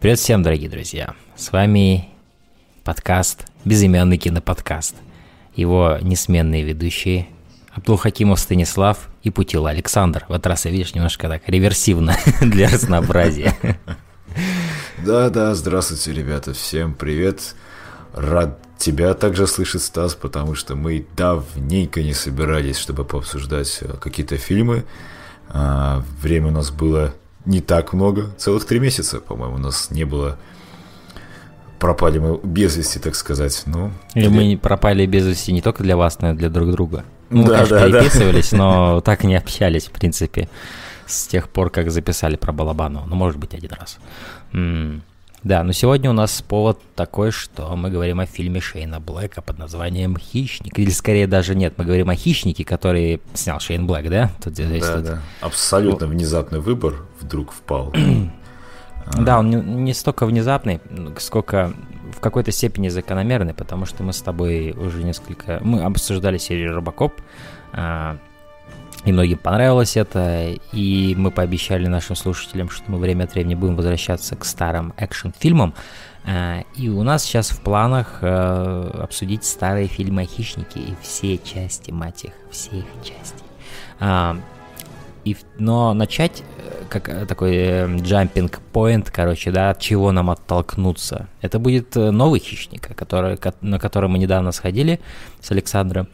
Привет всем, дорогие друзья! С вами подкаст, безымянный киноподкаст. Его несменные ведущие Абдулхакимов Станислав и Путила Александр. В этот раз я, видишь, немножко так реверсивно для разнообразия. Да-да, здравствуйте, ребята, всем привет. Рад тебя также слышать, Стас, потому что мы давненько не собирались, чтобы пообсуждать э, какие-то фильмы. А, время у нас было не так много, целых три месяца, по-моему, у нас не было пропали мы без вести, так сказать. Ну, Или для... мы пропали без вести не только для вас, но и для друг друга. Ну, Да, конечно, да, да. переписывались, но так не общались, в принципе, с тех пор, как записали про Балабанова. Ну, может быть, один раз. М, Да, но сегодня у нас повод такой, что мы говорим о фильме Шейна Блэка под названием «Хищник». Или скорее даже нет, мы говорим о «Хищнике», который снял Шейн Блэк, да? Тут здесь Да, тут- да. Абсолютно внезапный выбор вдруг впал. Да, он не, не столько внезапный, сколько в какой-то степени закономерный, потому что мы с тобой уже несколько... Мы обсуждали серию Робокоп, а, и многим понравилось это, и мы пообещали нашим слушателям, что мы время от времени будем возвращаться к старым экшн-фильмам, А, и у нас сейчас в планах э, обсудить старые фильмы о хищнике и все части, мать их, все их части. А, и, но начать э, как э, такой джампинг point, короче, да, от чего нам оттолкнуться. Это будет э, новый хищник, который, ко- на который мы недавно сходили с Александром.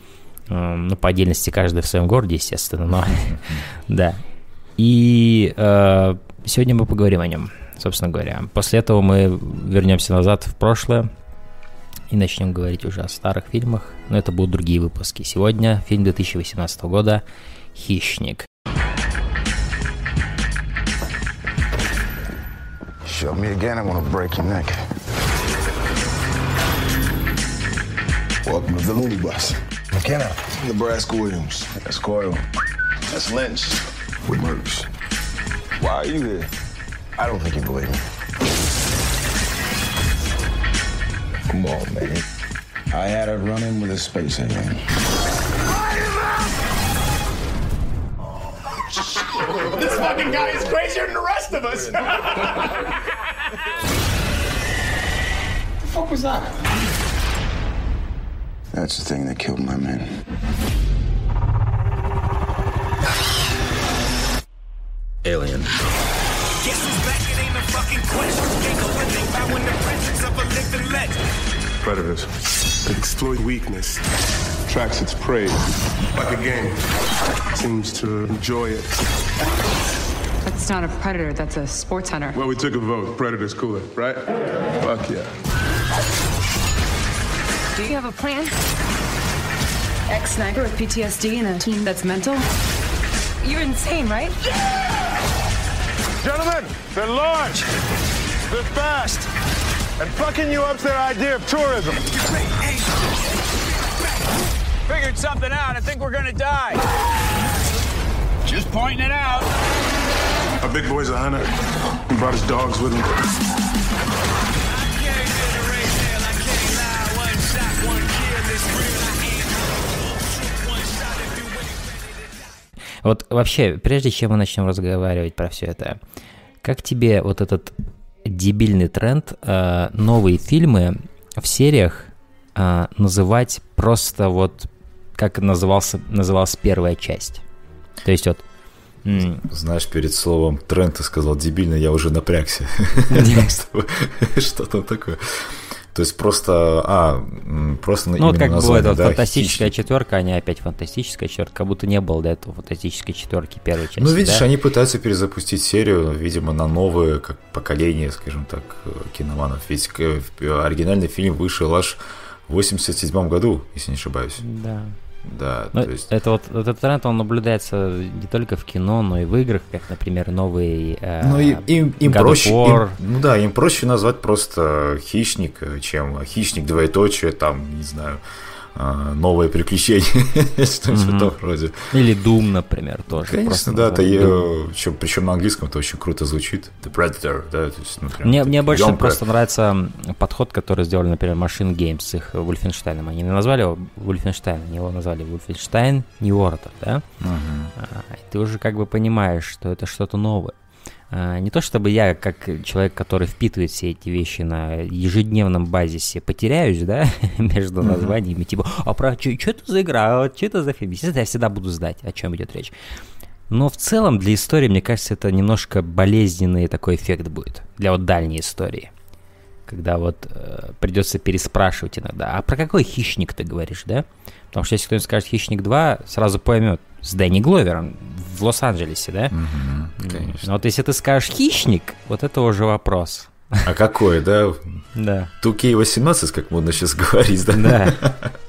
Эм, Ну, по отдельности каждый в своем городе, естественно, но да. И э, сегодня мы поговорим о нем, собственно говоря. После этого мы вернемся назад в прошлое и начнем говорить уже о старых фильмах, но это будут другие выпуски. Сегодня фильм 2018 года «Хищник». Show me again, I'm gonna break your neck. Welcome to the Looney Bus. McKenna. Nebraska Williams. That's Coyle. That's Lynch. With Merckx. Why are you here? I don't think you believe me. Come on, man. I had a run-in with a space alien. This fucking guy is crazier than the rest of us. the fuck was that? That's the thing that killed my men. Alien. Guess who's back? It ain't a fucking question. Can't go and think about when the presence of a living legend. predators that exploit weakness, tracks its prey like a game, seems to enjoy it. That's not a predator, that's a sports hunter. Well, we took a vote. Predator's cooler, right? Fuck yeah. Do you have a plan? Ex sniper with PTSD and a team that's mental? You're insane, right? Gentlemen, they're large, they're fast, and fucking you up's their idea of tourism. Figured something out. I think we're gonna die. Just pointing it out. Our big boy's a hunter. He brought his dogs with him. Вот вообще, прежде чем мы начнем разговаривать про все это, как тебе вот этот дебильный тренд э, новые фильмы в сериях э, называть просто вот как назывался, называлась первая часть? То есть вот Знаешь, перед словом тренд ты сказал дебильно, я уже напрягся. Что там такое? То есть просто, а, просто ну вот именно как название, вот да, фантастическая четверка, а не опять фантастическая четверка, как будто не было до этого фантастической четверки первой части. Ну, видишь, да? они пытаются перезапустить серию, видимо, на новое как поколение, скажем так, э, киноманов. Ведь э, в- оригинальный фильм вышел аж в 87 году, если не ошибаюсь. Да. Да, Ну, то есть... это вот этот тренд, он наблюдается не только в кино, но и в играх, как, например, новый э, Ну, и- им, им God проще, им- ну да, им проще назвать просто хищник, э, чем хищник двоеточие, там, не знаю, новое приключение, что-нибудь в роде. Или Doom, например, тоже. Конечно, да, причем на английском это очень круто звучит. The Predator, да, то есть, ну, Мне, мне больше просто нравится подход, который сделали, например, Machine Games с их Wolfenstein. Они не назвали его Wolfenstein, они его назвали Wolfenstein New Order, да? А, ты уже как бы понимаешь, что это что-то новое. А, Не то чтобы я, как человек, который впитывает все эти вещи на ежедневном базисе, потеряюсь, да, между названиями, типа, а про что это за игра, что это за фильм? Естественно, я всегда буду знать, о чем идет речь. Но в целом для истории, мне кажется, это немножко болезненный такой эффект будет для вот дальней истории. Когда вот э, придется переспрашивать иногда, а про какой хищник ты говоришь, да? Потому что если кто-нибудь скажет «Хищник 2», сразу поймет, с Дэнни Гловером в Лос-Анджелесе, да? Мгм, конечно. Но вот если ты скажешь «Хищник», вот это уже вопрос. А какой, да? Да. 2K18, как модно сейчас говорить, да? Да.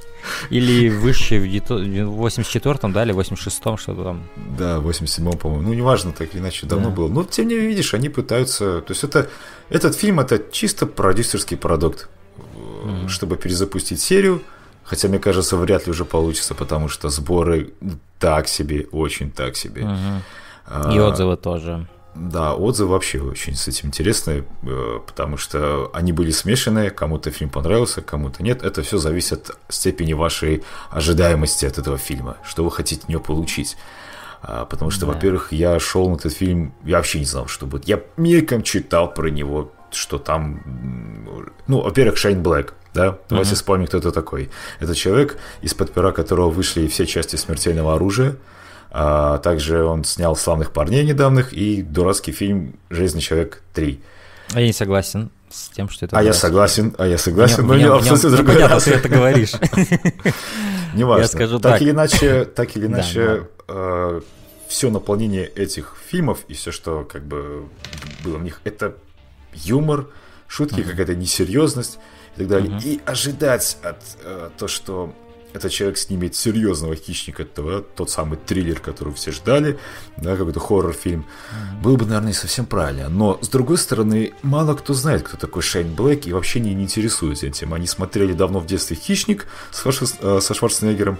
Или выше в дето- в 84-м, да, или 86-м, что-то там. Да, в 87-м, по-моему. Ну, неважно, так или иначе, давно Да. было. Но, тем не менее, видишь, они пытаются... То есть, это, этот фильм – это чисто продюсерский продукт. Э, Чтобы перезапустить серию, хотя, мне кажется, вряд ли уже получится, потому что сборы так себе, очень так себе. А, И отзывы тоже. Да, отзывы вообще очень с этим интересные, э, потому что они были смешанные, кому-то фильм понравился, кому-то нет. Это все зависит от степени вашей ожидаемости от этого фильма, что вы хотите от него получить. А, Потому что, во-первых, я шел на этот фильм, я вообще не знал, что будет. Я мельком читал про него, что там... Ну, во-первых, Шейн Блэк, да? Давайте вспомним, кто это такой. Это человек, из-под пера которого вышли все части «Смертельного оружия», а также он снял «Славных парней» недавних и дурацкий фильм «Железный человек 3». А я не согласен с тем, что это... А я согласен, а я согласен, но не нем абсолютно другой непонятно, раз. ты это говоришь. Неважно. Я скажу так, так. или иначе, так или иначе, все наполнение этих фильмов и все, что как бы было в них, это юмор, шутки, какая-то несерьезность и так далее. И ожидать от э, то, что этот человек снимет серьезного хищника, это тот самый триллер, который все ждали, да, какой-то хоррор-фильм, было бы, наверное, не совсем правильно. Но, с другой стороны, мало кто знает, кто такой Шейн Блэк, и вообще не, не интересуется этим. Они смотрели давно в детстве «Хищник» с Шварц- э, со Шварценеггером,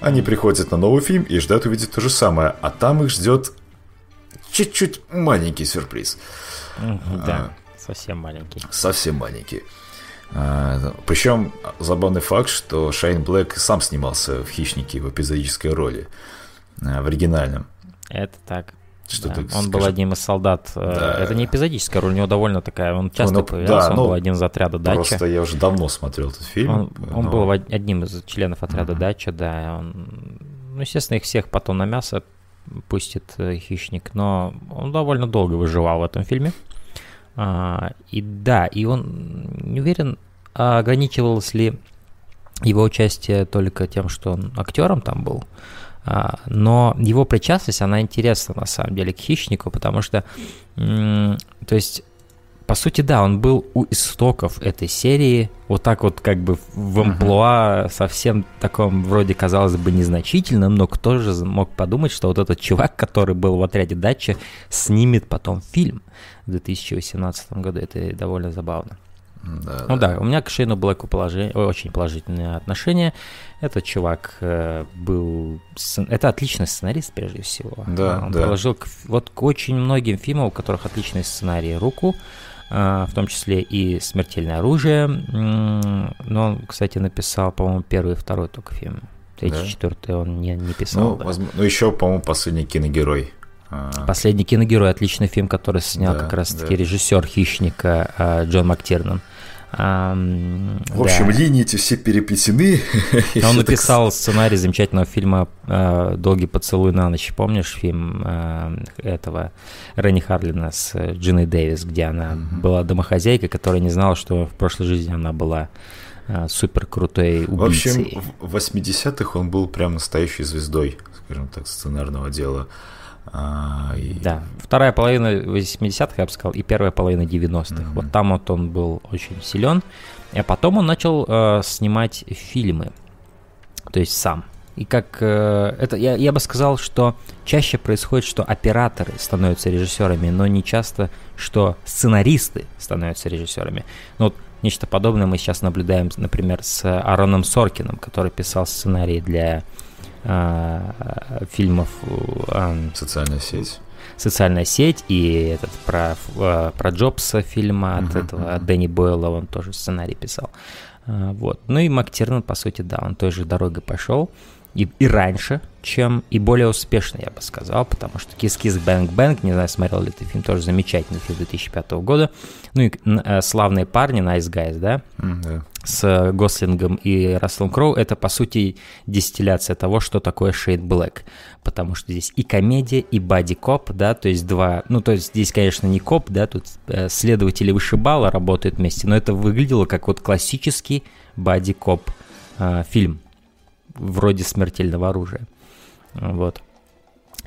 они приходят на новый фильм и ждут увидеть то же самое, а там их ждет чуть-чуть маленький сюрприз. Да, совсем маленький. Совсем маленький. А, Причем забавный факт, что Шейн Блэк сам снимался в «Хищнике» в эпизодической роли, а, в оригинальном. Это так. Что Да, ты Он скажи? был одним из солдат. э, Да. Это не эпизодическая роль, у него довольно такая. Он часто ну, появлялся, да, он ну, был один из отряда Дача. Просто я уже давно смотрел этот фильм. Он, он но- был одним из членов отряда Дача, да. Он, ну, естественно, их всех потом на мясо пустит э, хищник, но он довольно долго выживал в этом фильме. А, и да, и он не уверен, ограничивалось ли его участие только тем, что он актером там был. А, но его причастность, она интересна на самом деле к хищнику, потому что, то есть, по сути, да, он был у истоков этой серии, вот так вот как бы в амплуа совсем таком вроде казалось бы незначительном, но кто же мог подумать, что вот этот чувак, который был в отряде Дача, снимет потом фильм в 2018 году. Это довольно забавно. Да, Ну да, у меня к Шейну Блэку положи- ой, очень положительное отношение. Этот чувак э, был... Это отличный сценарист, прежде всего. Да, Он да. приложил к, вот к очень многим фильмам, у которых отличный сценарий, руку, э, в том числе и «Смертельное оружие». Но он, кстати, написал, по-моему, первый и второй только фильм. Третий, Да? четвертый он не, не писал. Ну, да. возможно- ну, еще, по-моему, последний киногерой. А, Последний киногерой, отличный фильм, который снял Да, как раз-таки да. режиссер «Хищника» э, Джон Мактернан. В общем, да. линии эти все переплетены. Он написал сценарий замечательного фильма э, «Долгий поцелуй на ночь». Помнишь фильм э, этого Ренни Харлина с Джиной Дэвис, где она была домохозяйкой, которая не знала, что в прошлой жизни она была э, супер крутой В общем, убийцей. в 80-х он был прям настоящей звездой, скажем так, сценарного дела. А, и- Да, вторая половина 80-х, я бы сказал, и первая половина 90-х. Вот там вот он был очень силен. А потом он начал э, снимать фильмы, то есть сам. И как э, это, я, я бы сказал, что чаще происходит, что операторы становятся режиссерами, но не часто, что сценаристы становятся режиссерами. Ну, вот нечто подобное мы сейчас наблюдаем, например, с Аароном Соркиным, который писал сценарии для э, фильмов э, Социальная сеть. социальная сеть и этот про, э, про Джобса фильма от этого от Дэнни Бойла он тоже сценарий писал. А, Вот. Ну и МакТирнан, по сути, да, он той же дорогой пошел. И, и раньше, чем и более успешно, я бы сказал, потому что Kiss Kiss Bang Bang, не знаю, смотрел ли ты фильм, тоже замечательный фильм 2005 года. Ну и э, «Славные парни», Nice Guys, да? Да. с Гослингом и Расселом Кроу, это, по сути, дистилляция того, что такое Шейд Блэк. Потому что здесь и комедия, и бади-коп, да, то есть два... Ну, то есть здесь, конечно, не коп, да, тут э, следователи вышибала работают вместе, но это выглядело как вот классический бади-коп э, фильм, вроде «Смертельного оружия». Вот.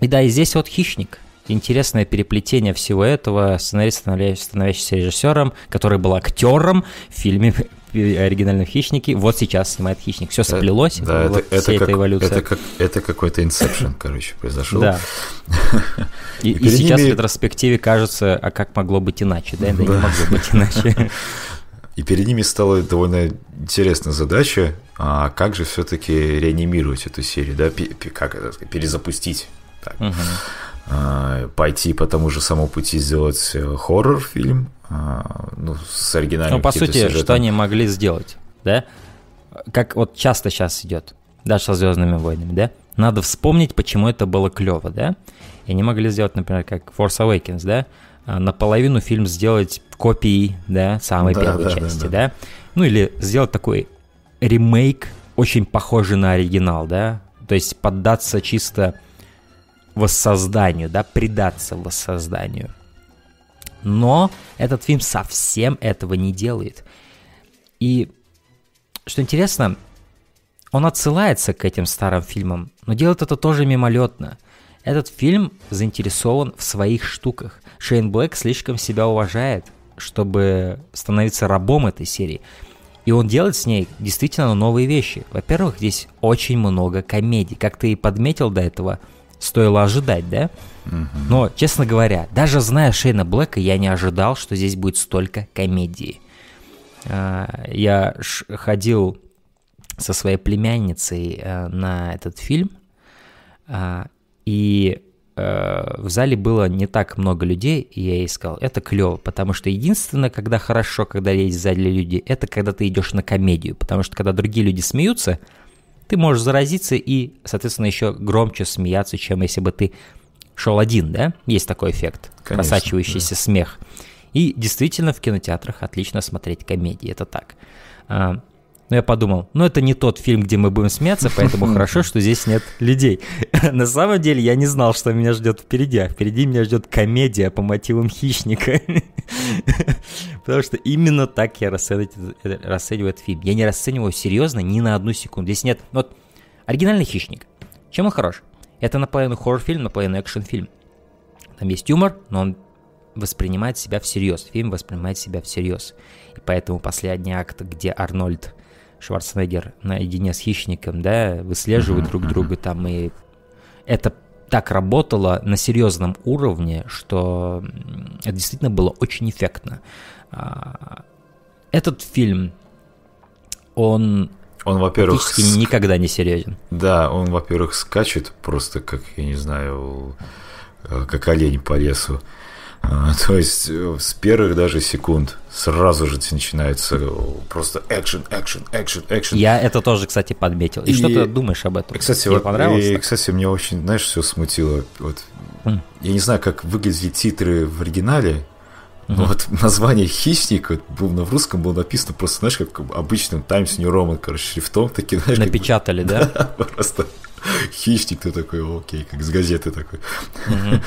И да, и здесь вот «Хищник», интересное переплетение всего этого. Сценарист, становящийся, становящийся режиссером, который был актером в фильме оригинальном «Хищнике», вот сейчас снимает «Хищник». Все соплелось, Да, вот это, вся это, эта как, эволюция. это, как, это какой-то инсепшн, короче, произошел. Да. И, И и сейчас ними- в ретроспективе кажется, а как могло быть иначе, да? Да, не могло быть иначе. И перед ними стала довольно интересная задача, а как же все-таки реанимировать эту серию, да, как это сказать, перезапустить. Так. А, пойти по тому же самому пути сделать э, хоррор-фильм, а, ну, с оригинальным Ну, по сути, сюжетом. что они могли сделать, да? Как вот часто сейчас идет, даже со Звездными войнами, да? Надо вспомнить, почему это было клево, да? И они могли сделать, например, как Force Awakens, да? А, Наполовину фильм сделать копией, да, самой Да, первой да, да, части, да. да? Ну, или сделать такой ремейк, очень похожий на оригинал, да? То есть поддаться чисто воссозданию, да, предаться воссозданию. Но этот фильм совсем этого не делает. И что интересно, он отсылается к этим старым фильмам, но делает это тоже мимолетно. Этот фильм заинтересован в своих штуках. Шейн Блэк слишком себя уважает, чтобы становиться рабом этой серии. И он делает с ней действительно новые вещи. Во-первых, здесь очень много комедий. Как ты и подметил до этого, стоило ожидать, да? Но, честно говоря, даже зная Шейна Блэка, я не ожидал, что здесь будет столько комедии. А, Я ходил со своей племянницей э, на этот фильм, а, и э, в зале было не так много людей, и я ей сказал, это клево, потому что единственное, когда хорошо, когда есть в зале люди, это когда ты идешь на комедию, потому что когда другие люди смеются, ты можешь заразиться и, соответственно, еще громче смеяться, чем если бы ты шел один, да? Есть такой эффект, Конечно, просачивающийся смех. И действительно в кинотеатрах отлично смотреть комедии, это так. Но я подумал, ну это не тот фильм, где мы будем смеяться, поэтому хорошо, что здесь нет людей. На самом деле я не знал, что меня ждет впереди, а впереди меня ждет комедия по мотивам хищника. Потому что именно так я расцениваю, этот- фильм. Я не расцениваю серьезно ни на одну секунду. Здесь нет... Вот оригинальный хищник. Чем он хорош? Это наполовину хоррор-фильм, наполовину экшн-фильм. Там есть юмор, но он воспринимает себя всерьез. Фильм воспринимает себя всерьез. И поэтому последний акт, где Арнольд Шварценеггер наедине с хищником, да, выслеживают друг друга там, и это так работало на серьезном уровне, что это действительно было очень эффектно. А, Этот фильм, он Он, во-первых, с- никогда не серьезен. Да, он, во-первых, скачет просто как, я не знаю, э, как олень по лесу. А, То есть э, с первых даже секунд сразу же начинается просто экшен, экшен, экшен, экшен. Я это тоже, кстати, подметил. И, И- что ты думаешь об этом? Кстати, Тебе вот, понравилось? и, так? кстати, мне очень, знаешь, все смутило. Вот, М. я не знаю, как выглядели титры в оригинале, но вот название «Хищник» вот, был, на в русском было написано просто, знаешь, как обычным Times New Roman, короче, шрифтом таким, знаешь, как бы- Напечатали, да? Просто хищник ты такой, окей, как с газеты такой.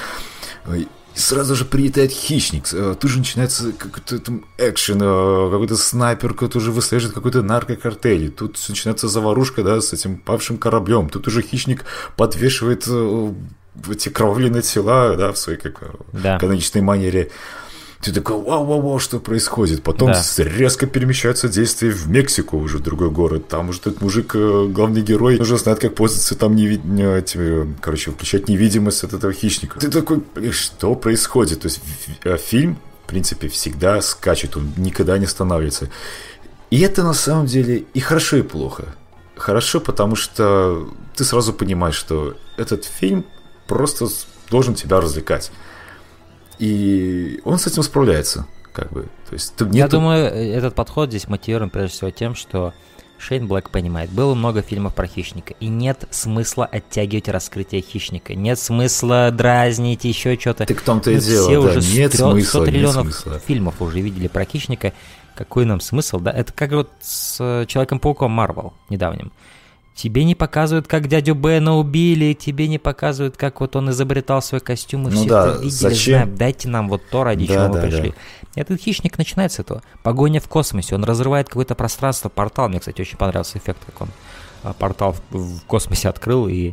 И Сразу же прилетает хищник, э, тут же начинается какой-то там экшен, э, какой-то снайпер, который уже выслеживает какой-то наркокартель, тут начинается заварушка, да, с этим павшим кораблем, тут уже хищник подвешивает э, эти кровавленные тела, да, в своей как, Да. каноничной манере. Ты такой, вау-вау-вау, что происходит? Потом Да. резко перемещаются действия в Мексику, уже в другой город. Там уже этот мужик, э, главный герой, уже знает, как пользоваться там, неви... этими, э, короче, включать невидимость от этого хищника. Ты такой, «Блин, что происходит? То есть э, фильм, в принципе, всегда скачет, он никогда не останавливается. И это на самом деле и хорошо, и плохо. Хорошо, потому что ты сразу понимаешь, что этот фильм просто должен тебя развлекать. И он с этим справляется, как бы. То есть ты Я думаю, этот подход здесь мотивирован прежде всего тем, что Шейн Блэк понимает. Было много фильмов про хищника, и нет смысла оттягивать раскрытие хищника. Нет смысла дразнить, еще что-то. Так в том-то и дело, все да, уже нет 100 смысла, нет триллионов смысла. фильмов уже видели про хищника. Какой нам смысл, да? Это как вот с э, Человеком-пауком Марвел недавним. Тебе не показывают, как дядю Бена убили, тебе не показывают, как вот он изобретал свой костюм, и Ну все да, это видели, зачем? знаем. Дайте нам вот то, ради Да, чего мы да, пришли. да. Этот хищник начинается с этого. Погоня в космосе. Он разрывает какое-то пространство, портал. Мне, кстати, очень понравился эффект, как он а, портал в, в космосе открыл и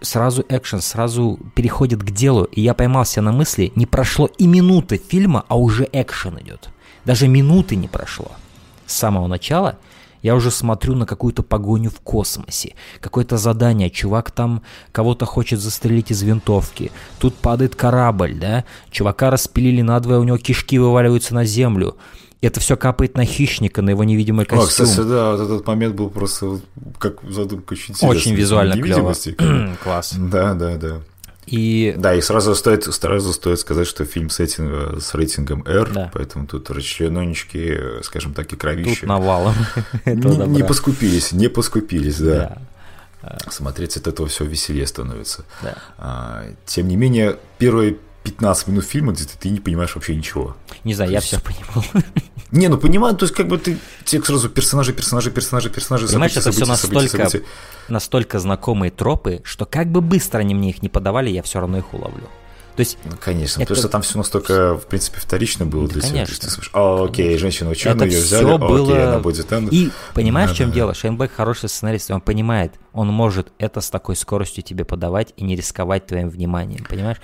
сразу экшен, сразу переходит к делу. И я поймался на мысли, не прошло и минуты фильма, а уже экшен идет. Даже минуты не прошло. С самого начала я уже смотрю на какую-то погоню в космосе. Какое-то задание, чувак там кого-то хочет застрелить из винтовки. Тут падает корабль, да? Чувака распилили надвое, у него кишки вываливаются на землю. Это все капает на хищника, на его невидимый костюм. кстати, да, вот этот момент был просто как задумка очень интересная. Очень визуально клево. Класс. Да, да, да. И Да, и сразу стоит, сразу стоит сказать, что фильм с, этим, э, с рейтингом R, Да. поэтому тут расчлененечки, э, скажем так, и кровища. тут навалом. не, поскупились, не поскупились, да. Да. Смотреть от этого все веселее становится. Да. А, тем не менее, первые 15 минут фильма где ты не понимаешь вообще ничего. Не знаю, То я есть- все понимал. Не, ну понимаю, то есть как бы ты тебе сразу персонажи, персонажи, персонажи, персонажи, Понимаешь, события, это все события, настолько, события. настолько знакомые тропы, что как бы быстро они мне их не подавали, я все равно их уловлю. То есть Ну, конечно, Это- потому что там все настолько, в принципе, вторично было Да, для тебя. Конечно. ты слышишь, а, окей, женщина ученая, это ее взяли, все а, было... окей, она будет там. И понимаешь, в чем Да-да. дело? Шейнбек хороший сценарист, он понимает, он может это с такой скоростью тебе подавать и не рисковать твоим вниманием, понимаешь?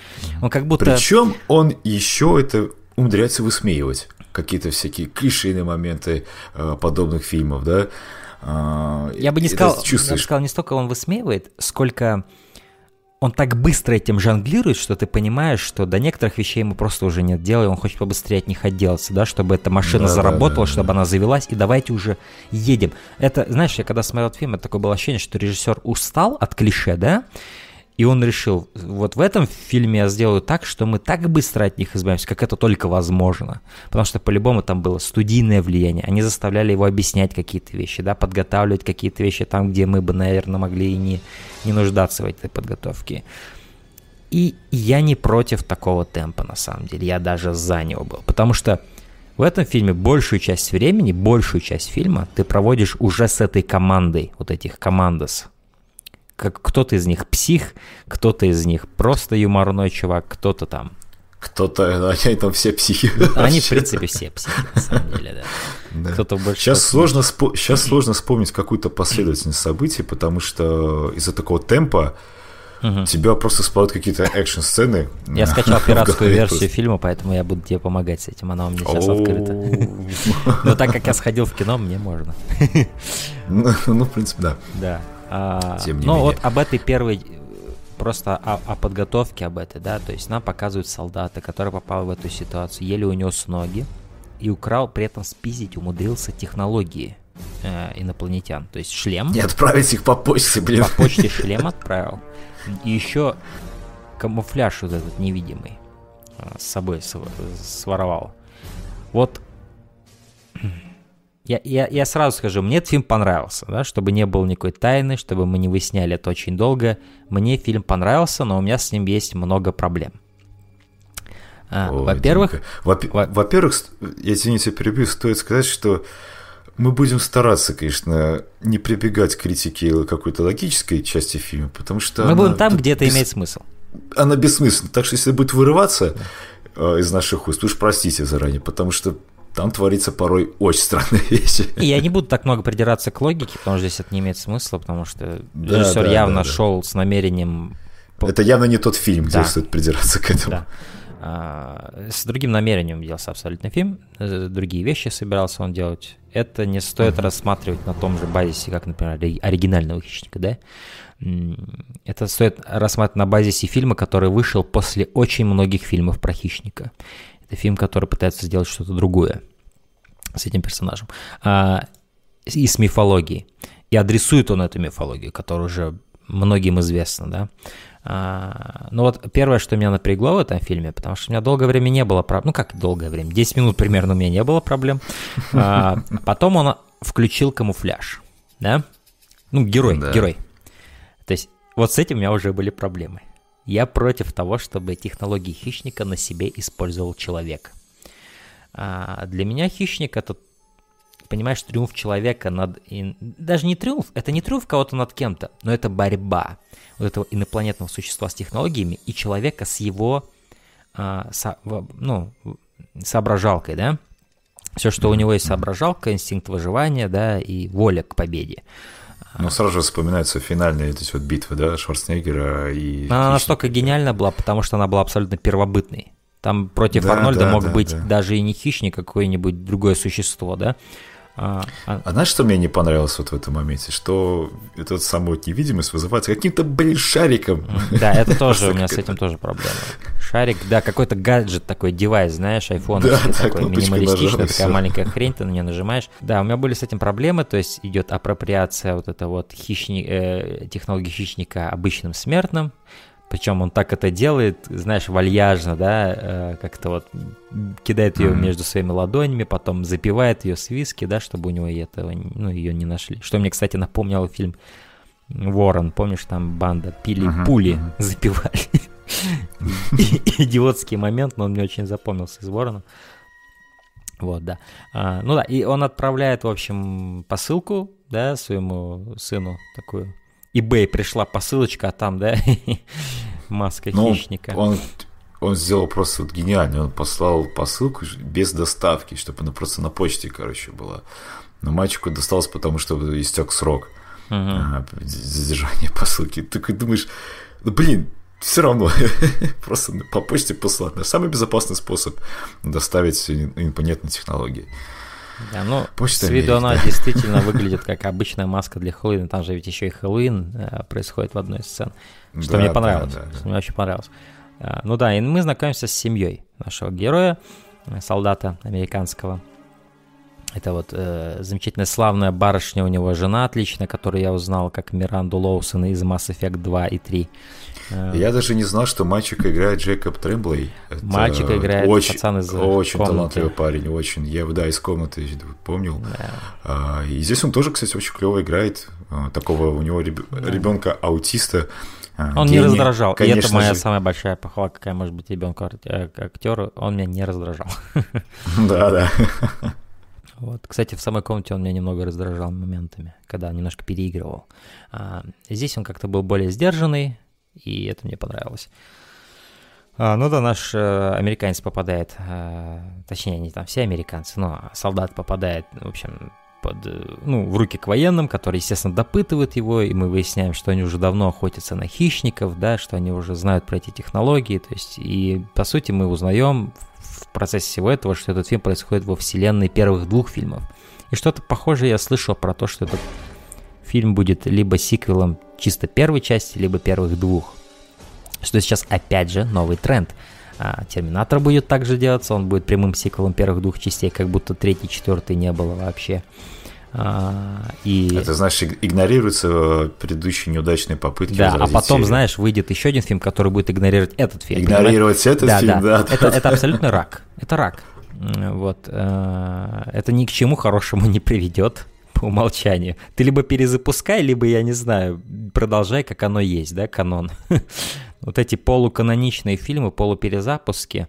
Он как будто... Причем он еще это умудряется высмеивать. Какие-то всякие клишейные моменты э, подобных фильмов, да. А, Я бы не сказал, я бы сказал, не столько он высмеивает, сколько он так быстро этим жонглирует, что ты понимаешь, что до некоторых вещей ему просто уже нет дела, и он хочет побыстрее от них отделаться, да, чтобы эта машина Да, да, заработала, да, чтобы да. она завелась, и давайте уже едем. Это, знаешь, я когда смотрел этот фильм, это такое было ощущение, что режиссер устал от клише, да, и он решил, вот в этом фильме я сделаю так, что мы так быстро от них избавимся, как это только возможно. Потому что по-любому там было студийное влияние. Они заставляли его объяснять какие-то вещи, да, подготавливать какие-то вещи там, где мы бы, наверное, могли и не, не нуждаться в этой подготовке. И я не против такого темпа, на самом деле. Я даже за него был. Потому что в этом фильме большую часть времени, большую часть фильма ты проводишь уже с этой командой, вот этих командос. Как кто-то из них псих, кто-то из них просто юморной чувак, кто-то там. Кто-то, они там все психи. Они, в принципе, все психи, на самом деле, да. Да. Кто-то больше... Сейчас сложно, спо- сейчас сложно вспомнить какую-то последовательность событий, потому что из-за такого темпа тебя просто всплывают какие-то экшн-сцены. Я скачал пиратскую версию просто. фильма, поэтому я буду тебе помогать с этим. Она у меня сейчас открыта. Но так как я сходил в кино, мне можно. Ну, ну, в принципе, да. Да. А, Тем не ну менее. вот об этой первой, э, просто о, о подготовке об этой, да, то есть нам показывают солдата, который попал в эту ситуацию, еле унес ноги и украл, при этом спиздить умудрился технологии э, инопланетян, то есть шлем, Не отправить их по почте, блин. по почте шлем отправил, и еще камуфляж вот этот невидимый э, с собой св- своровал. Вот я, я, я сразу скажу, мне этот фильм понравился, да, чтобы не было никакой тайны, чтобы мы не выясняли это очень долго. Мне фильм понравился, но у меня с ним есть много проблем. А, во-первых, Димка. Во- во- во-первых, я извините, перебью, стоит сказать, что мы будем стараться, конечно, не прибегать к критике какой-то логической части фильма, потому что мы будем там, где это бес- имеет смысл. она бессмысленна. Так что если будет вырываться э, из наших уст, уж простите заранее, потому что там творится порой очень странные вещи. И я не буду так много придираться к логике, потому что здесь это не имеет смысла, потому что Да, режиссер да, явно да, да. шел с намерением Это явно не тот фильм, где Да. стоит придираться к этому. Да. А, С другим намерением делался абсолютно фильм, э, другие вещи собирался он делать. Это не стоит рассматривать на том же базисе, как, например, ори- оригинального хищника, да? Это стоит рассматривать на базисе фильма, который вышел после очень многих фильмов про хищника. Фильм, который пытается сделать что-то другое с этим персонажем. А, и с мифологией. И адресует он эту мифологию, которая уже многим известна, да. А, ну вот первое, что меня напрягло в этом фильме, потому что у меня долгое время не было проблем, ну как долгое время, 10 минут примерно у меня не было проблем. А, потом он включил камуфляж. да? Ну, герой, Да. герой. То есть вот с этим у меня уже были проблемы. Я против того, чтобы технологии хищника на себе использовал человек. А для меня хищник это, понимаешь, триумф человека над... и даже не триумф, это не триумф кого-то над кем-то, но это борьба вот этого инопланетного существа с технологиями и человека с его, а, со- ну, соображалкой, да? Все, что у него есть соображалка, инстинкт выживания, да, и воля к победе. Ну, сразу же вспоминаются финальные эти вот битвы, да, Шварценеггера и... Она Хищника. настолько гениальна была, потому что она была абсолютно первобытной. Там против Да, Арнольда да, мог да, быть да. даже и не хищник, а какое-нибудь другое существо, да? А, а- А знаешь, что мне не понравилось вот в этом моменте? Что эта вот самая вот невидимость вызывается каким-то, блин, шариком. да, это тоже у меня с этим тоже проблема. Шарик, да, какой-то гаджет такой, девайс, знаешь, iPhone Да, такой минималистичный, такая маленькая хрень, ты на нее нажимаешь. Да, у меня были с этим проблемы, то есть идет апроприация вот это вот хищни- э, технологии хищника обычным смертным, причем он так это делает, знаешь, вальяжно, да, э, как-то вот кидает ее между своими ладонями, потом запивает ее с виски, да, чтобы у него этого, ну, ее не нашли. Что мне, кстати, напомнил фильм Ворон, помнишь, там банда пили пули, запивали. Идиотский момент, но он мне очень запомнился из Ворона. Вот, да. А, ну да, и он отправляет, в общем, посылку, да, своему сыну такую. eBay пришла посылочка, а там, да, маска Ну, хищника. он, он сделал просто вот гениально. Он послал посылку без доставки, чтобы она просто на почте, короче, была. Но мальчику досталось, потому что истек срок а, задержания посылки. Ты такой думаешь, ну блин, все равно, просто по почте послать. Самый безопасный способ доставить ин- инопланетные технологии. Да, ну, Почта с виду она да. действительно выглядит как обычная маска для Хэллоуина. Там же ведь еще и Хэллоуин э, происходит в одной из сцен. Что Да, мне да, понравилось. да, да. Что мне очень понравилось. А, Ну да, и мы знакомимся с семьей нашего героя, э, солдата американского. Это вот э, замечательная славная барышня, у него жена отличная, которую я узнал как Миранду Лоусон из Mass Effect 2 и 3. Э, Я даже не знал, что мальчика играет Джейкоб Трэмблей. Это Мальчика играет очень, пацан из Очень комнаты. талантливый парень, очень. Я, да, из комнаты помнил. А, и здесь он тоже, кстати, очень клево играет. А, такого у него ребенка аутиста. а, Он не гения, раздражал. И это конечно моя же. самая большая похвала, какая может быть ребенку актеру. Он меня не раздражал. Да, да. Вот. Кстати, в самой комнате он меня немного раздражал моментами, когда немножко переигрывал. А, здесь он как-то был более сдержанный, и это мне понравилось. А, ну да, наш э, американец попадает, э, точнее, не там все американцы, но солдат попадает, в общем, под, э, ну, в руки к военным, которые, естественно, допытывают его, и мы выясняем, что они уже давно охотятся на хищников, да, что они уже знают про эти технологии, то есть, и, по сути, мы узнаем в процессе всего этого, что этот фильм происходит во вселенной первых двух фильмов. И что-то похожее я слышал про то, что этот фильм будет либо сиквелом чисто первой части, либо первых двух. Что сейчас опять же новый тренд. А, Терминатор будет также делаться, он будет прямым сиквелом первых двух частей, как будто третий, четвертый не было вообще. А, и... Это, значит, иг- игнорируются э, предыдущие неудачные попытки Да, а потом, серию. знаешь, выйдет еще один фильм, который будет игнорировать этот фильм. Игнорировать понимаешь? этот фильм, да, да, Это, да. это абсолютно рак. Это рак. Вот. э, Это ни к чему хорошему не приведет по умолчанию. Ты либо перезапускай, либо, я не знаю, продолжай, как оно есть, да, канон. Вот эти полуканоничные фильмы, полуперезапуски,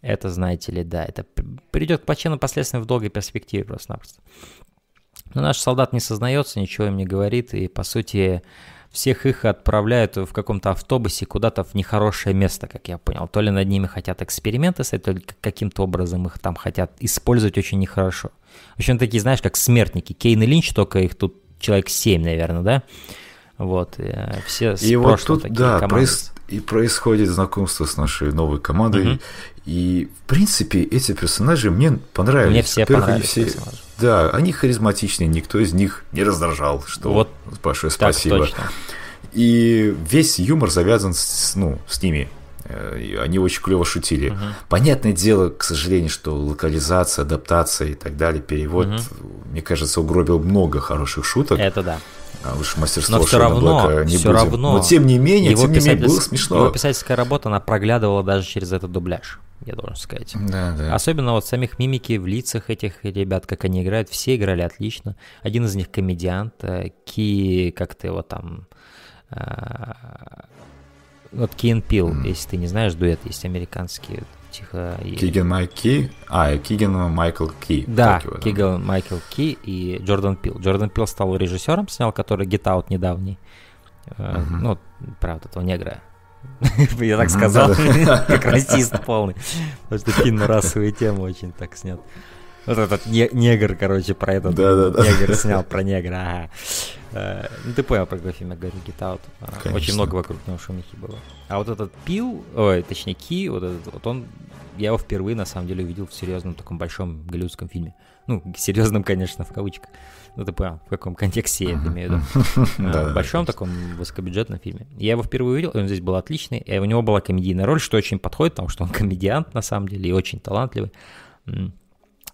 это, знаете ли, да, это придет к плачевным последствиям в долгой перспективе просто-напросто. Но наш солдат не сознается, ничего им не говорит, и, по сути, всех их отправляют в каком-то автобусе куда-то в нехорошее место, как я понял. То ли над ними хотят эксперименты то ли каким-то образом их там хотят использовать очень нехорошо. В общем, такие, знаешь, как смертники. Кейн и Линч, только их тут человек 7, наверное, да? Вот, э, все с И вот тут, такие да, команды. проис- и происходит знакомство с нашей новой командой. И, в принципе, эти персонажи мне понравились. Мне все понравились все- персонажи. Да, они харизматичные, никто из них не раздражал, что Вот большое Так спасибо. точно. И весь юмор завязан с, ну, с ними. Э, Они очень клево шутили. Понятное дело, к сожалению, что локализация, адаптация и так далее, перевод, мне кажется, угробил много хороших шуток. Это да. А уж мастерство Но все Шона равно, Блэка не все будем. равно. Но тем не менее, его тем не менее, было смешно. Его писательская работа, она проглядывала даже через этот дубляж. Я должен сказать. Да, да. Особенно вот самих мимики в лицах этих ребят, как они играют, все играли отлично. Один из них комедиант, э, Ки, как ты его там... э, Вот Киен Пил, если ты не знаешь, дуэт есть американский, тихо... Киган Майк Ки. А, Киган Майкл Ки. Да, его, Киган Майкл Ки и Джордан Пил. Джордан Пил стал режиссером, снял который Get Out недавний. Э, Ну, правда, этого негра. Я так сказал, как расист полный. Потому что фильм на расовые темы очень так снят. Вот этот не- негр, короче, про этот негр снял про негра. Э, Ну, ты понял, про какой фильм я говорю, Get Out. А, Очень много вокруг него шумихи было. А вот этот Пил, ой, точнее Ки, вот этот, вот он, я его впервые, на самом деле, увидел в серьезном таком большом голливудском фильме. Ну, серьезном, конечно, в кавычках. Ну, ты понял, в каком контексте я это имею в виду. А. В большом таком высокобюджетном фильме. Я его впервые увидел, и он здесь был отличный. И у него была комедийная роль, что очень подходит, потому что он комедиант, на самом деле, и очень талантливый.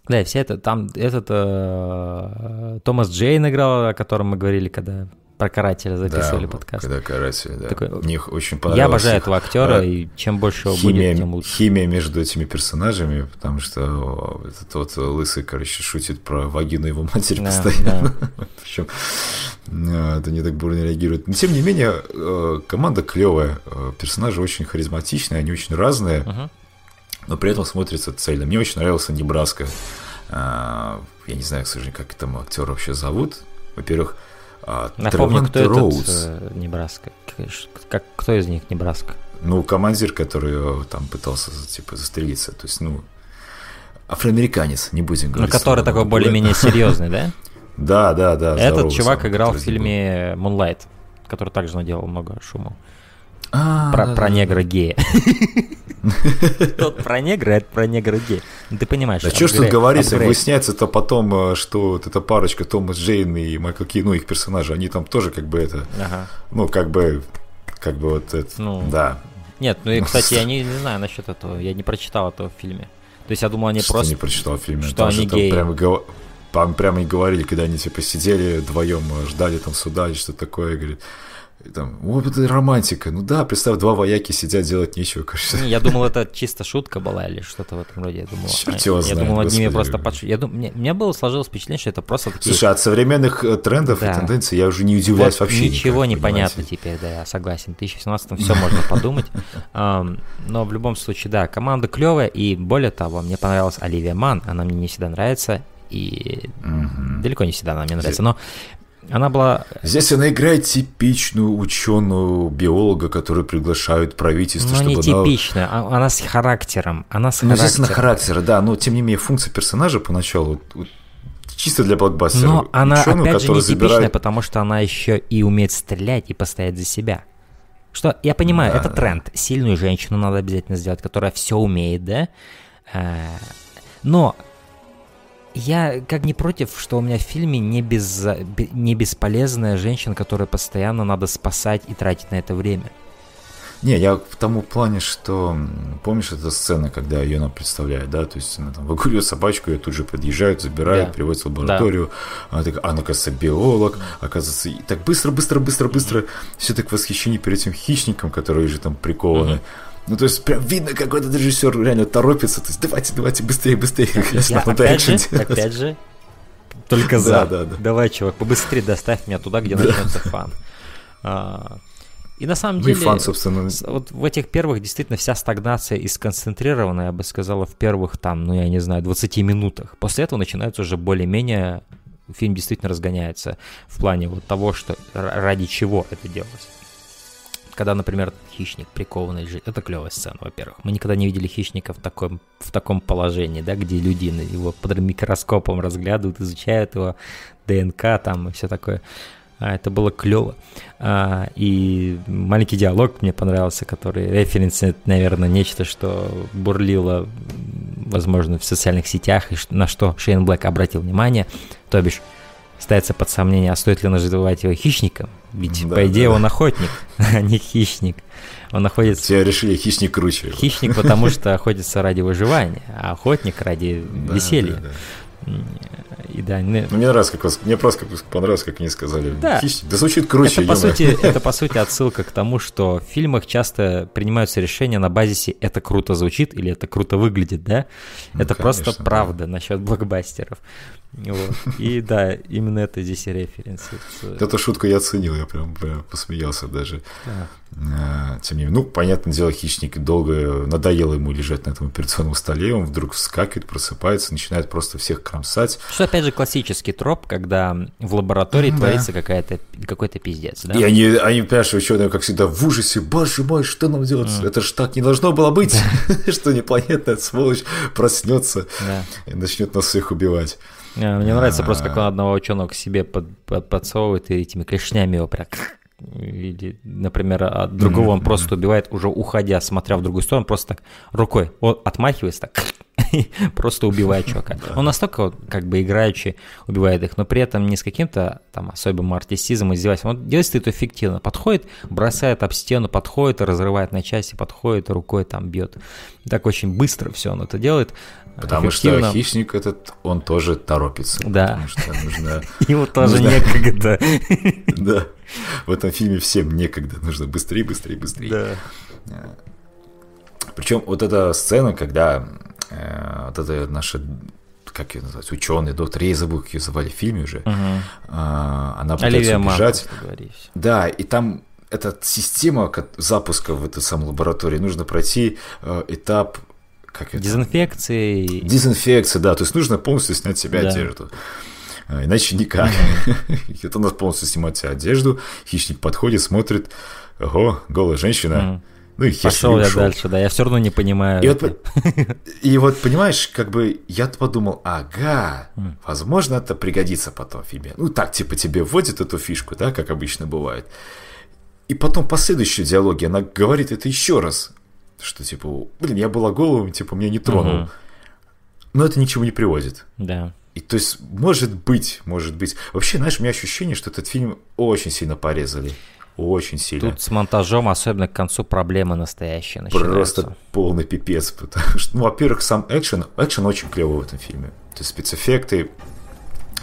Да, и вся это, там этот э, Томас Джейн играл, о котором мы говорили, когда про карателя записывали Да, подкаст. Когда каратель, да. Такой- Мне их очень понравилось. Я обожаю этого актера, а, и чем больше его химия, будет, тем лучше. химия между этими персонажами, потому что этот вот лысый, короче, шутит про вагину его матери Да, постоянно. Причем э, это не так бурно реагирует. Но тем не менее, команда клевая, персонажи очень харизматичные, они очень разные, Мгм. но при этом смотрится цельно. Мне очень нравился Небраска. А, Я не знаю, к сожалению, как там актера вообще зовут. Во-первых, а, Напомню, кто Треванте этот э, Небраска. Как, кто из них Небраска? Ну, командир, который э, там пытался, типа, застрелиться. То есть, ну, афроамериканец, не будем Ну, говорить. который слово такой более-менее серьезный, да? Да, да, да. Этот чувак играл в который фильме Moonlight, который также наделал много шума. А, Про, да, про да, негра гея. Тот про негра, это про негра гея. Ну, ты понимаешь. Да что ж тут говорить, выясняется-то потом, э, что вот эта парочка Томас Джейн и Майкл Ки, ну, их персонажи, они там тоже как бы это, ну, как бы, как бы вот это, Ну, да. Нет, ну и, кстати, я не, не знаю насчет этого. Я не прочитал этого в фильме. То есть я думал, они что просто... не прочитал в фильме. что они геи. прямо, там прямо и говорили, когда они типа сидели вдвоем, э, ждали там суда или что такое, говорит, там, вот это романтика. Ну да, представь, два вояки сидят, делать нечего, кажется. Не, Я думал, это чисто шутка была или что-то в этом роде. Я думал, Черт а, его я знает, думал, над ними господи. просто подш... Я дум... мне, мне было сложилось впечатление, что это просто такие... Слушай, от современных э, трендов Да. и тенденций я уже не удивляюсь Вот вообще. Ничего не никак, понятно понимаете? теперь, да, я согласен. В 2017 все можно подумать. Но в любом случае, да, команда клевая, и более того, мне понравилась Оливия Ман, она мне не всегда нравится, и далеко не всегда она мне нравится, но она была... Здесь она играет типичную ученую биолога, которую приглашают правительство, Ну, не чтобы она- типичная, а- она с характером, она с Ну, естественно, характером. характера, да, но тем не менее функция персонажа поначалу чисто для блокбастера. Но она, Ученую, опять же, не который типичная, забирает- потому что она еще и умеет стрелять и постоять за себя. Что, я понимаю, Да, это тренд. Сильную женщину надо обязательно сделать, которая все умеет, да? Э, Но я как не против, что у меня в фильме не, без, бе- не бесполезная женщина, которую постоянно надо спасать и тратить на это время. Не, я в тому плане, что помнишь эта сцена, когда ее нам представляют, да, то есть она там выгуливает собачку, ее тут же подъезжают, забирают, Да. приводят в лабораторию, она такая, она, оказывается, биолог, оказывается, и так быстро, быстро, быстро, быстро, все так в восхищении перед этим хищником, которые же там прикованы. Ну, то есть, прям видно, как этот режиссер реально торопится. То есть, давайте, давайте, быстрее, быстрее. Конечно, Я, опять же, опять же, только за. Да, да, да. Давай, чувак, побыстрее доставь меня туда, где начнется фан. А, И на самом Ну и деле, фан, собственно, с- вот в этих первых действительно вся стагнация и сконцентрирована, я бы сказала, в первых там, ну я не знаю, 20 минутах. После этого начинается уже более-менее, фильм действительно разгоняется в плане вот того, что ради чего это делалось. Когда, например, хищник прикованный лежит, это клевая сцена, во-первых. Мы никогда не видели хищника в таком, в таком положении, да, где люди его под микроскопом разглядывают, изучают его ДНК там и все такое. А, это было клево. А, и маленький диалог мне понравился, который референсит, наверное, нечто, что бурлило, возможно, в социальных сетях, и на что Шейн Блэк обратил внимание. То бишь, ставится под сомнение, а стоит ли называть его хищником? Ведь, Да, по идее, да. он охотник, а не хищник. Он находится... Все решили хищник круче. Хищник, потому что охотится ради выживания, а охотник ради Да, веселья. Да, да. И да, не- Ну, мне нравится, как вас- мне просто как понравилось, как они сказали. Да. Хищник. Да звучит круче, это, по сути, это, по сути, отсылка к тому, что в фильмах часто принимаются решения на базисе «это круто звучит» или «это круто выглядит», да? это просто конечно, да. правда насчет блокбастеров. Вот. И да, именно это здесь и референсируется. Эту шутку я оценил, я прям, прям посмеялся даже. А, Тем не менее, ну, понятное дело, хищник долго надоело ему лежать на этом операционном столе, он вдруг вскакивает, просыпается, начинает просто всех кромсать. Что, опять же, классический троп, когда в лаборатории Да. творится какая-то, какой-то пиздец, да? И они, они, понимаешь, ученые, как всегда, в ужасе, боже мой, что нам делать? Это ж так не должно было быть, что инопланетная сволочь проснется и начнет нас всех убивать. Мне нравится просто, как А. он одного ученого к себе под- под- подсовывает и этими клешнями его прям... Или, например, а другого он просто убивает, уже уходя, смотря в другую сторону, просто так рукой отмахивается, так просто убивает чувака. Он настолько как бы играючи убивает их, но при этом не с каким-то там особым артистизмом издевательством. Он действует эффективно. Подходит, бросает об стену, подходит и разрывает на части, подходит рукой там бьет. Так очень быстро все он это делает. Потому эффективно. что хищник этот, он тоже торопится. Да. Потому что нужно... Ему тоже нужно- некогда. Да. В этом фильме всем некогда. Нужно быстрее, быстрее, быстрее. Причем вот эта сцена, когда э, вот эта наша, как ее назвать, ученый, доктор, я и забыл, как ее звали в фильме уже, а, она пытается Оливия убежать. говоришь. Да, и там эта система ка- запуска в эту самую лабораторию, нужно пройти э, этап, как это? Дезинфекции. Дезинфекция, да, то есть нужно полностью снять себя Да. одежду. А, Иначе никак. Это надо полностью снимать себе одежду. Хищник подходит, смотрит. Ого, голая женщина. Ну и Пошел я ушел. дальше, да. Я все равно не понимаю. И вот, и вот, понимаешь, как бы я подумал, ага, возможно, это пригодится потом в фильме. Ну, так, типа, тебе вводят эту фишку, да, как обычно бывает. И потом последующие диалоги, она говорит это еще раз, что, типа, блин, я была голову, типа, меня не тронул. Мгм. Но это ничего не приводит. Да. И то есть, может быть, может быть. Вообще, знаешь, у меня ощущение, что этот фильм очень сильно порезали. Очень сильно. Тут с монтажом, особенно к концу, проблемы настоящие начинаются. Просто полный пипец, потому что, ну, во-первых, сам экшен, экшен очень клевый в этом фильме. То есть спецэффекты,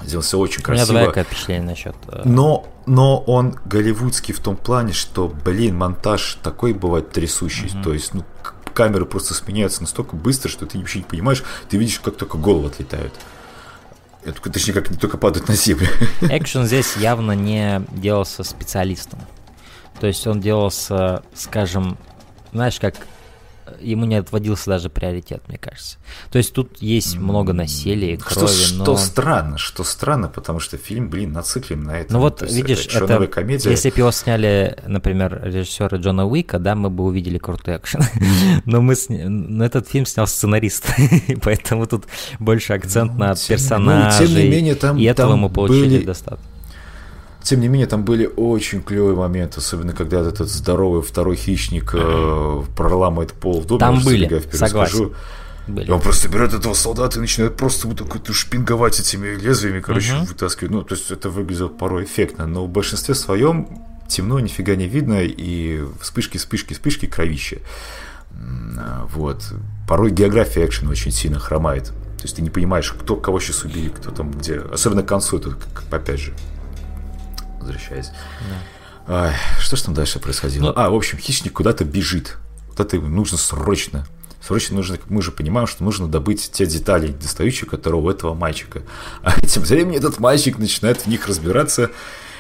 сделано все очень У меня красиво. двоякое впечатление насчет... э, Но, но он голливудский в том плане, что, блин, монтаж такой бывает трясущий. То есть, ну, камеры просто сменяются настолько быстро, что ты вообще не понимаешь. Ты видишь, как только головы отлетают. Точнее, как они только падают на землю. Экшен здесь явно не делался специалистом. То есть он делался, скажем, знаешь, как ему не отводился даже приоритет, мне кажется. То есть тут есть много насилия, Что, крови, что но... странно, что странно, потому что фильм, блин, нациклен на этом. Ну вот, есть видишь, это это, комедия. если бы его сняли, например, режиссеры Джона Уика, да, мы бы увидели крутой экшен. Но мы сня- но этот фильм снял сценарист, поэтому тут больше акцент на ну, персонажей. тем не менее, там- и этого там мы получили были- достаточно. Тем не менее, там были очень клевые моменты, особенно когда этот здоровый второй хищник э, проламывает пол в доме. Там были, вперед согласен. скажу. Были. И он просто берет этого солдата и начинает просто вот так вот шпинговать этими лезвиями, короче, вытаскивать. Ну, то есть это выглядело порой эффектно, но в большинстве своем темно, нифига не видно, и вспышки, вспышки, вспышки, кровище. А, Вот. Порой география экшена очень сильно хромает. То есть ты не понимаешь, кто кого сейчас убили, кто там где. Особенно к концу, это опять же, возвращаясь. Ай, что ж там дальше происходило? Ну- а, в общем, хищник куда-то бежит. Куда-то ему нужно срочно. Срочно нужно, как мы же понимаем, что нужно добыть те детали, достающие которые у этого мальчика. А тем временем этот мальчик начинает в них разбираться.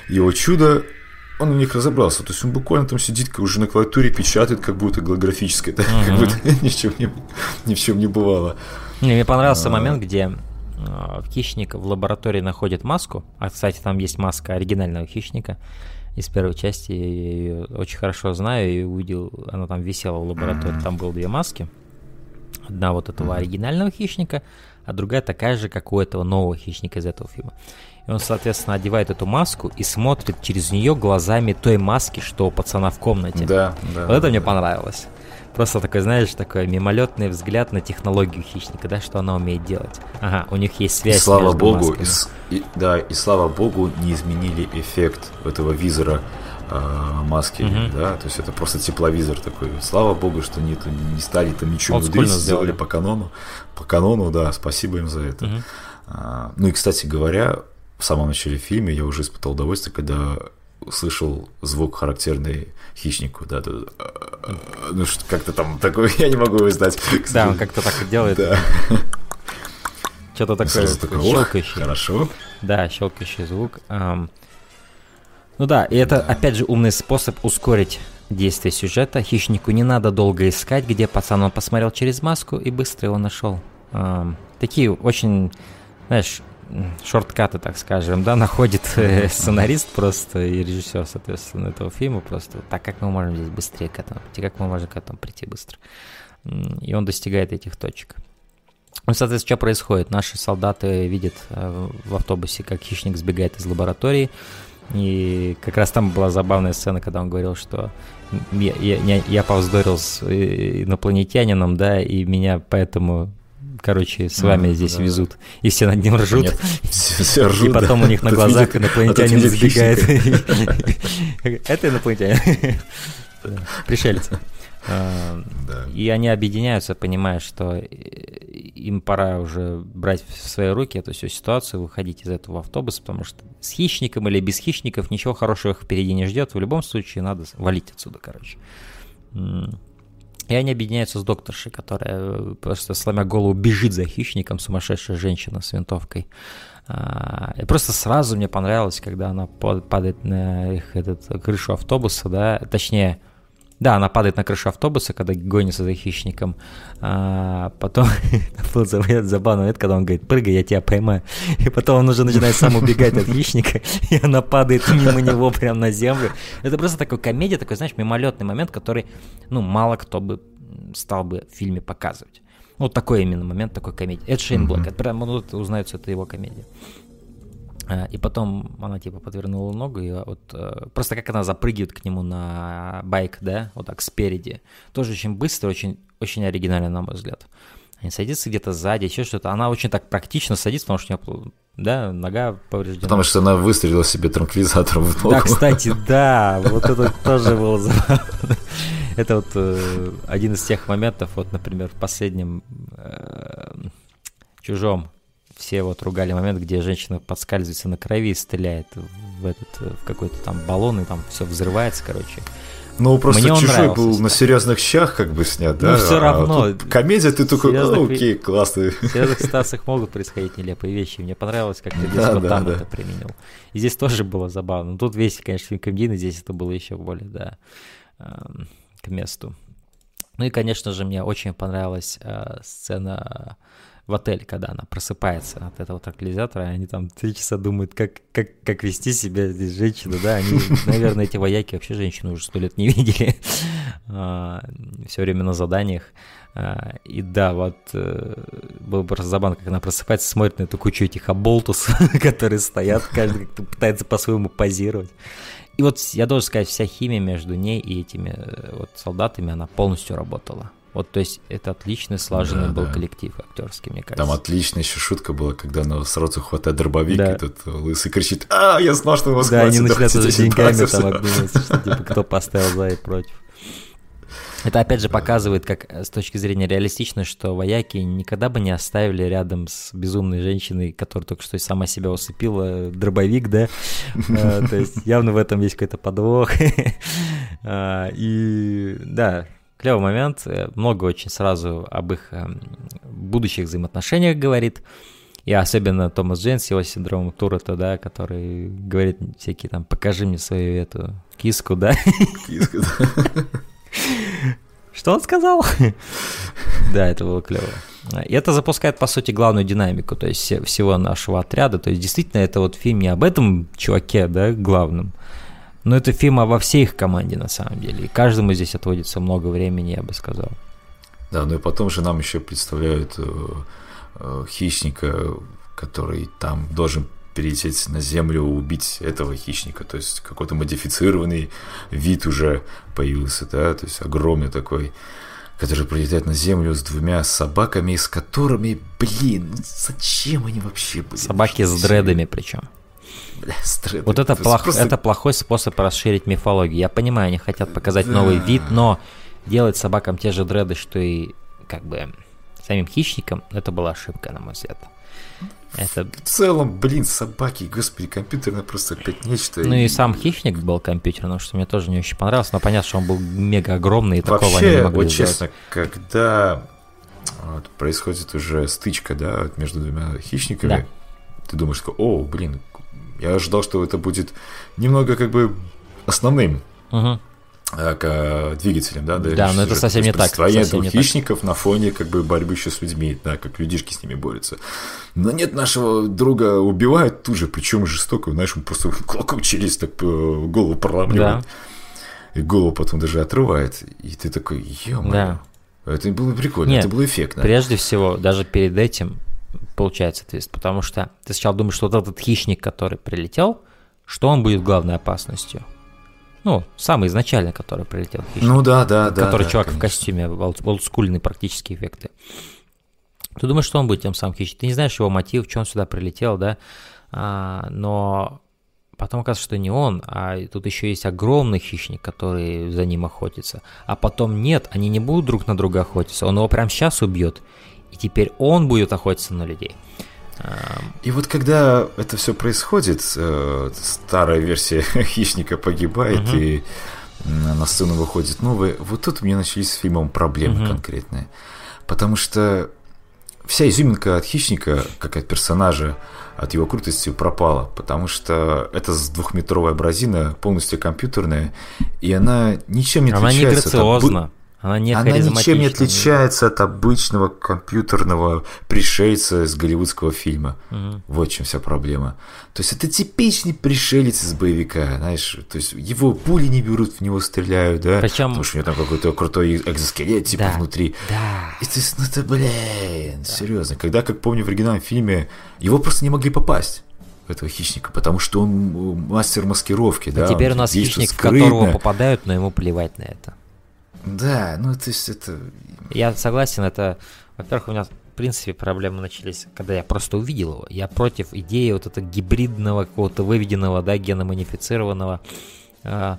Его чудо, он в них разобрался. То есть он буквально там сидит как уже на клавиатуре, печатает, как будто голографическое, да? как будто ни в чем не, ни в чем не бывало. Не, мне А. понравился момент, где хищник в лаборатории находит маску. А, кстати, там есть маска оригинального хищника из первой части. Я ее очень хорошо знаю и увидел, она там висела в лаборатории. Там было две маски. Одна вот этого оригинального хищника, а другая такая же, как у этого нового хищника из этого фильма. И он, соответственно, одевает эту маску и смотрит через нее глазами той маски, что у пацана в комнате. Да, да. Вот это мне понравилось. Просто такой, знаешь, такой мимолетный взгляд на технологию хищника, да, что она умеет делать. Ага, у них есть И связь. слава между богу, и, и- да, и слава богу, не изменили эффект этого визора э, маски, да, то есть это просто тепловизор такой. Слава богу, что не, не стали там ничего внедрить, сделали по канону, по канону, да, спасибо им за это. А, ну и, кстати говоря, в самом начале фильма я уже испытал удовольствие, когда услышал звук характерный хищнику, да, да, да. ну что как-то там такое, я не могу его издать. Да, он как-то так и делает. Да. Что-то такое Сразу такой, ох, щелкающее. Хорошо. Да, щелкающий звук. Ну да, и это опять же умный способ ускорить действие сюжета. Хищнику не надо долго искать, где пацан он посмотрел через маску и быстро его нашел. Ам, Такие очень, знаешь, шорткаты, так скажем, да, находит э, сценарист просто и режиссер, соответственно, этого фильма просто. Так как мы можем здесь быстрее к этому прийти, как мы можем к этому прийти быстро. И он достигает этих точек. Ну, соответственно, что происходит? Наши солдаты видят э, в автобусе, как хищник сбегает из лаборатории. И как раз там была забавная сцена, когда он говорил, что я, я, я- я повздорил с э, инопланетянином, да, и меня поэтому, короче, с вами Мгм, здесь да. везут. И все над ним ржут. Нет, все, все И потом да. у них на глазах инопланетянин сбегает. Это инопланетянин. Пришельцы. А. И они объединяются, понимая, что э, им пора уже брать в свои руки эту всю ситуацию, выходить из этого автобуса, потому что с хищником или без хищников ничего хорошего их впереди не ждет. В любом случае надо валить отсюда, короче. И они объединяются с докторшей, которая э, просто сломя голову бежит за хищником, сумасшедшая женщина с винтовкой. А, И просто сразу мне понравилось, когда она па- падает на их этот, крышу автобуса, да, точнее, да, она падает на крышу автобуса, когда гонится за хищником. А потом был забавный момент, когда он говорит, прыгай, я тебя поймаю. И потом он уже начинает сам убегать от хищника, и она падает мимо него прямо на землю. Это просто такой комедия, такой, знаешь, мимолетный момент, который, ну, мало кто бы стал бы в фильме показывать. Вот такой именно момент, такой комедии. Это Шейн Блэк, это прям, ну, вот узнается, это его комедия. А, И потом она типа подвернула ногу, и вот э, просто как она запрыгивает к нему на байк, да, вот так спереди. Тоже очень быстро, очень, очень оригинально, на мой взгляд. Они садятся где-то сзади, еще что-то. Она очень так практично садится, потому что у нее, да, нога повреждена. Потому что она выстрелила себе транквилизатором в ногу. Да, кстати, да, вот это тоже было забавно. Это вот э, один из тех моментов, вот, например, в последнем э, «Чужом» все вот ругали момент, где женщина подскальзывается на крови и стреляет в этот, э, в какой-то там баллон, и там все взрывается, короче. Ну, просто Мне чужой нравился был на серьезных щах как бы снят, да? Ну, всё а равно. тут комедия, ты такой, Серьезных «Ну, окей, классно. В серьезных ситуациях могут происходить нелепые вещи. Мне понравилось, как ты здесь Да, там да. это применил. И здесь тоже было забавно. Ну, Тут весь, конечно, фильм комедийный, здесь это было еще более, да, эм, к месту. Ну и, конечно же, мне очень понравилась э, сцена в отеле, когда она просыпается от этого транквилизатора, они там три часа думают, как, как, как вести себя здесь женщину, да, они, наверное, эти вояки вообще женщину уже сто лет не видели, все время на заданиях, А, и да, вот э, было просто забавно, как она просыпается, смотрит на эту кучу этих оболтус, которые стоят, каждый как-то пытается по-своему позировать. И вот я должен сказать, вся химия между ней и этими э, вот солдатами, она полностью работала. Вот, то есть это отличный, слаженный Да, был да. коллектив актерский, мне кажется. Там отличная еще шутка была, когда она сразу хватает дробовик, Да. и тут лысый кричит, а, я знал, что его Да, они начинают уже 10 деньгами баксов». там обмениваться, что типа кто поставил за и против. Это опять же показывает, как э, с точки зрения реалистично, что вояки никогда бы не оставили рядом с безумной женщиной, которая только что сама себя усыпила, дробовик, да? Э, То есть явно в этом есть какой-то подвох. А, И да, клевый момент. Э, Много очень сразу об их эм, будущих взаимоотношениях говорит. И особенно Томас Джейн с его синдромом Туретта, да, который говорит всякие там, покажи мне свою эту киску, да? Киска, да. Что он сказал? Да, это было клево. И это запускает, по сути, главную динамику, то есть все- всего нашего отряда. То есть действительно это вот фильм не об этом чуваке, да, главном, но это фильм обо всей их команде на самом деле. И каждому здесь отводится много времени, я бы сказал. Да, ну и потом же нам еще представляют э, э, хищника, который там должен перелететь на землю, убить этого хищника. То есть какой-то модифицированный вид уже появился, да, то есть огромный такой, который прилетает на землю с двумя собаками, с которыми, блин, зачем они вообще были? Собаки с дредами причем. Вот это, плох- просто- это плохой способ расширить мифологию. Я понимаю, они хотят показать новый вид, но делать собакам те же дреды, что и как бы самим хищникам, это была ошибка, на мой взгляд. Это... В целом, блин, собаки, господи, компьютерное просто опять нечто. Ну и сам хищник был компьютерным, что мне тоже не очень понравилось, но понятно, что он был мега огромный, и такого они не Вообще, могли вот сделать. честно, когда вот происходит уже стычка, да, между двумя хищниками, Да. ты думаешь, такой, о, блин, я ожидал, что это будет немного как бы основным Мгм. э, к двигателем, да, Да, но это совсем не так, совсем не так. хищников на фоне как бы борьбы еще с людьми, да, как людишки с ними борются. Но нет, нашего друга убивают тут же, причем жестоко, знаешь, он просто кулаком челюсть так э, голову проламливает. И голову потом даже отрывает. И ты такой, ё Да. Это было прикольно, Нет, это было эффектно. Прежде всего, даже перед этим получается твист, потому что ты сначала думаешь, что вот этот хищник, который прилетел, что он будет главной опасностью. Ну, самый изначальный, который прилетел хищник. Ну да, да, да. который да, чувак в конечно. костюме, олд- олдскульные практически эффекты. Ты думаешь, что он будет тем самым хищником? Ты не знаешь его мотив, что он сюда прилетел, да? А, но потом оказывается, что не он, а тут еще есть огромный хищник, который за ним охотится. А потом нет, они не будут друг на друга охотиться, он его прямо сейчас убьет. Теперь он будет охотиться на людей. А, И вот когда это все происходит, э, старая версия хищника погибает, Мгм. и на сцену выходит новая, вот тут у меня начались с фильмом проблемы Мгм. конкретные. Потому что вся изюминка от хищника, как от персонажа, от его крутости пропала, потому что это двухметровая бразина, полностью компьютерная, и она ничем не Она не отличается от обы- грациозна, она не она ничем не отличается от обычного компьютерного пришельца из голливудского фильма. Мгм. Вот в чем вся проблема. То есть это типичный пришелец из боевика, знаешь, то есть его пули не берут, в него стреляют, да? Причем- Потому что у него там какой-то крутой экзоскелет типа Да, внутри. Да. И есть, ну это, блин, серьезно. Когда, как помню, в оригинальном фильме его просто не могли попасть этого хищника, потому что он э, мастер маскировки, да? А теперь у нас хищник, в которого скрытно. попадают, но ему плевать на это. Да, ну то есть это... Я согласен, это, во-первых, у меня в принципе проблемы начались, когда я просто увидел его. Я против идеи вот этого гибридного, какого-то выведенного, да, геноманифицированного э,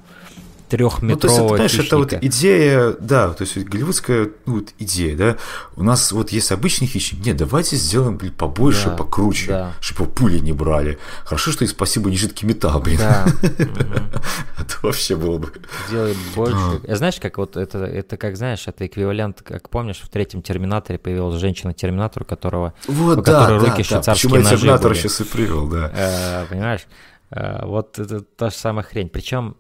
Ну, то есть, это, трехметрового понимаешь, это вот хищника. идея, да, то есть голливудская ну, вот идея, да. У нас вот есть обычный хищник. Нет, давайте сделаем, блин, побольше, Да, покруче, да. чтобы пули не брали. Хорошо, что и спасибо не жидкий металл, блин. Да. Это вообще было бы. Делай больше. Э, Знаешь, как вот это, это как знаешь, это эквивалент, как помнишь, в третьем Терминаторе появилась женщина-терминатор, у которого Вот, да, да, руки да. швейцарские Почему я ножи терминатор сейчас и привел, да. Э, понимаешь? Э, вот это та же самая хрень. Причем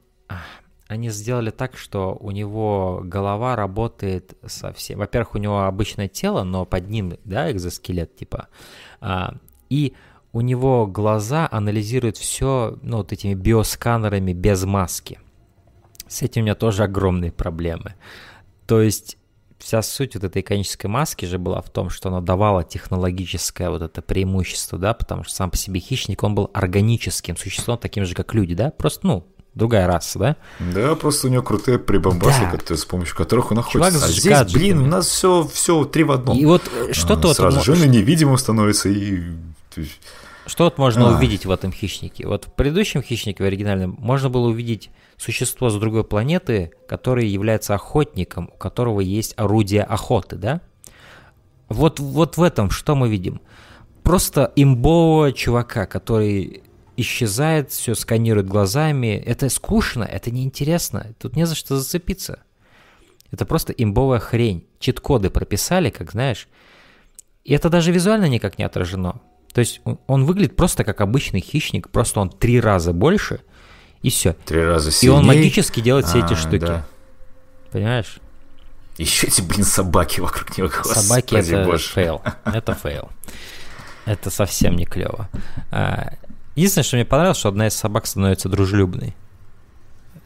они сделали так, что у него голова работает совсем... Во-первых, у него обычное тело, но под ним, да, экзоскелет типа. А, и у него глаза анализируют все, ну, вот этими биосканерами без маски. С этим у меня тоже огромные проблемы. То есть вся суть вот этой иконической маски же была в том, что она давала технологическое вот это преимущество, да, потому что сам по себе хищник, он был органическим существом, таким же, как люди, да, просто, ну, другая раса, да? Да, просто у него крутые прибамбасы, Да. которые- с помощью которых он Чувак охотится. А здесь, гаджетами. блин, у нас все, все три в одном. И вот э, что А, тут Сразу же он невидимым становится, и... Что вот можно А. увидеть в этом хищнике? Вот в предыдущем хищнике, в оригинальном, можно было увидеть существо с другой планеты, которое является охотником, у которого есть орудие охоты, да? Вот, вот в этом что мы видим? Просто имбового чувака, который исчезает, все сканирует глазами. Это скучно, это неинтересно, тут не за что зацепиться. Это просто имбовая хрень. Чит-коды прописали, как знаешь. И это даже визуально никак не отражено. То есть он, выглядит просто как обычный хищник, просто он три раза больше, и все. Три раза И сильнее. он магически делает все эти А, штуки. да. Понимаешь? Еще эти, блин, собаки вокруг него. Собаки Господи это боже. фейл. Это фейл. Это совсем не клево. А, Единственное, что мне понравилось, что одна из собак становится дружелюбной.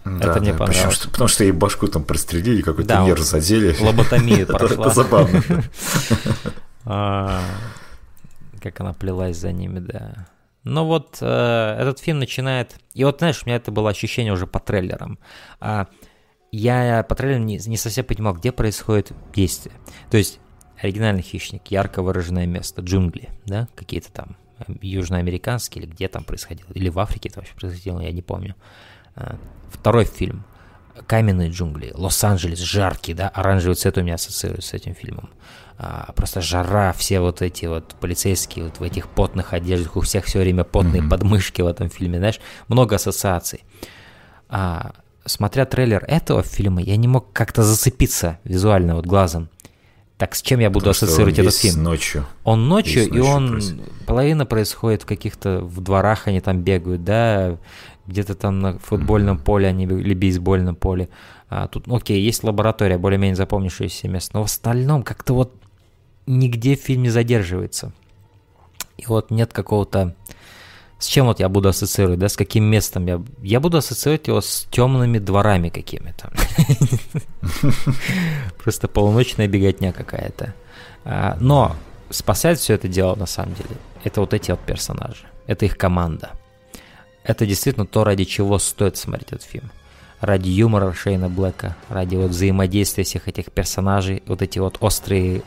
Да, Это мне да, понравилось. причем, что- потому что ей башку там прострелили, какой-то Да, нерв задели. Лоботомию Это- прошла. Это забавно. А, Как она плелась за ними, да. Но вот э, этот фильм начинает... И вот, знаешь, у меня это было ощущение уже по трейлерам. А, я по трейлерам не, не совсем понимал, где происходит действие. То есть оригинальный хищник, ярко выраженное место, джунгли, да, какие-то там южноамериканские, или где там происходило, или в Африке это вообще происходило, я не помню. А, Второй фильм. каменные джунгли, Лос-Анджелес жаркий, да, оранжевый цвет у меня ассоциируется с этим фильмом. А, просто жара, все вот эти вот полицейские вот в этих потных одеждах, у всех все время потные mm-hmm. подмышки в этом фильме, знаешь, много ассоциаций. А, смотря трейлер этого фильма, я не мог как-то зацепиться визуально вот глазом. Так с чем я буду Потому ассоциировать этот фильм? ночью. Он ночью, ночью и он происходит. половина происходит в каких-то в дворах, они там бегают, да, где-то там на футбольном mm-hmm. поле они или бейсбольном поле. А, тут, окей, есть лаборатория, более-менее запомнившееся место, но в остальном как-то вот нигде фильм не задерживается. И вот нет какого-то... С чем вот я буду ассоциировать, да, с каким местом я... Я буду ассоциировать его с темными дворами какими-то. Просто полуночная беготня какая-то. А, но спасает все это дело, на самом деле, это вот эти вот персонажи. Это их команда. Это действительно то, ради чего стоит смотреть этот фильм. Ради юмора Шейна Блэка, ради вот взаимодействия всех этих персонажей, вот эти вот острые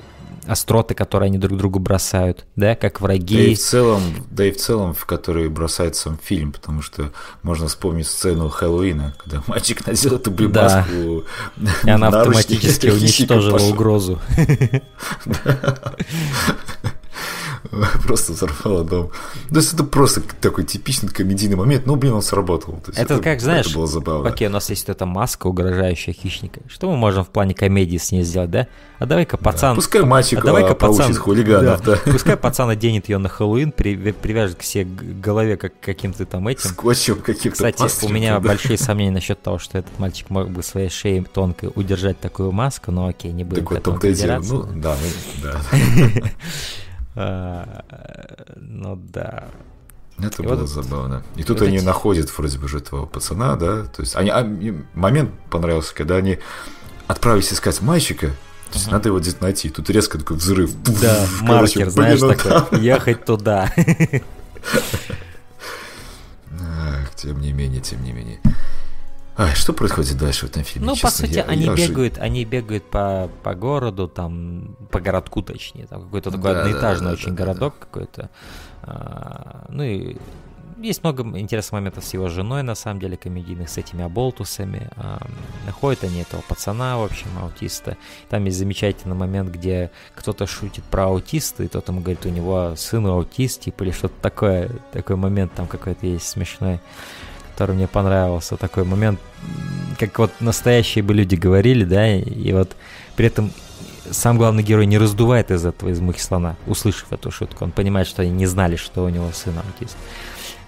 остроты, которые они друг другу бросают, да, как враги. Да и в целом, да и в целом, в который бросает сам фильм, потому что можно вспомнить сцену Хэллоуина, когда мальчик надел эту блюбаску. Да. И она автоматически уничтожила угрозу. просто взорвала дом. То есть это просто такой типичный комедийный момент, но, блин, он сработал. это, это как, знаешь, это было забавно. окей, у нас есть эта маска, угрожающая хищника. Что мы можем в плане комедии с ней сделать, да? А давай-ка пацан... Да, пускай мальчик а давай-ка пацан, хулиганов, да. да. Пускай пацан оденет ее на Хэллоуин, при, привяжет к себе голове как каким-то там этим. Скотчем каким-то Кстати, у меня да. большие сомнения насчет того, что этот мальчик мог бы своей шеей тонкой удержать такую маску, но окей, не будем так вот, том-то Ну, да, ну, да. А, ну да. Это и было вот, забавно. И тут вот они эти... находят вроде бы же этого пацана, да. То есть они, а, момент понравился, когда они отправились искать мальчика. То есть uh-huh. надо его где-то найти. Тут резко такой взрыв. Да, Короче, маркер, знаешь, блин, такой, там... ехать туда. Ах, тем не менее, тем не менее. А, что происходит дальше в этом фильме? Ну, Честно, по сути, я, они я бегают, же... они бегают по, по городу, там, по городку точнее, там какой-то такой да, одноэтажный да, да, очень да, городок да. какой-то. А, ну и есть много интересных моментов с его женой, на самом деле, комедийных, с этими оболтусами. А, находят они этого пацана, в общем, аутиста. Там есть замечательный момент, где кто-то шутит про аутиста, и тот ему говорит, у него сын аутист, типа, или что-то такое. Такой момент там какой-то есть смешной который мне понравился, такой момент, как вот настоящие бы люди говорили, да, и вот при этом сам главный герой не раздувает из этого из мухи слона, услышав эту шутку. Он понимает, что они не знали, что у него сын аутист.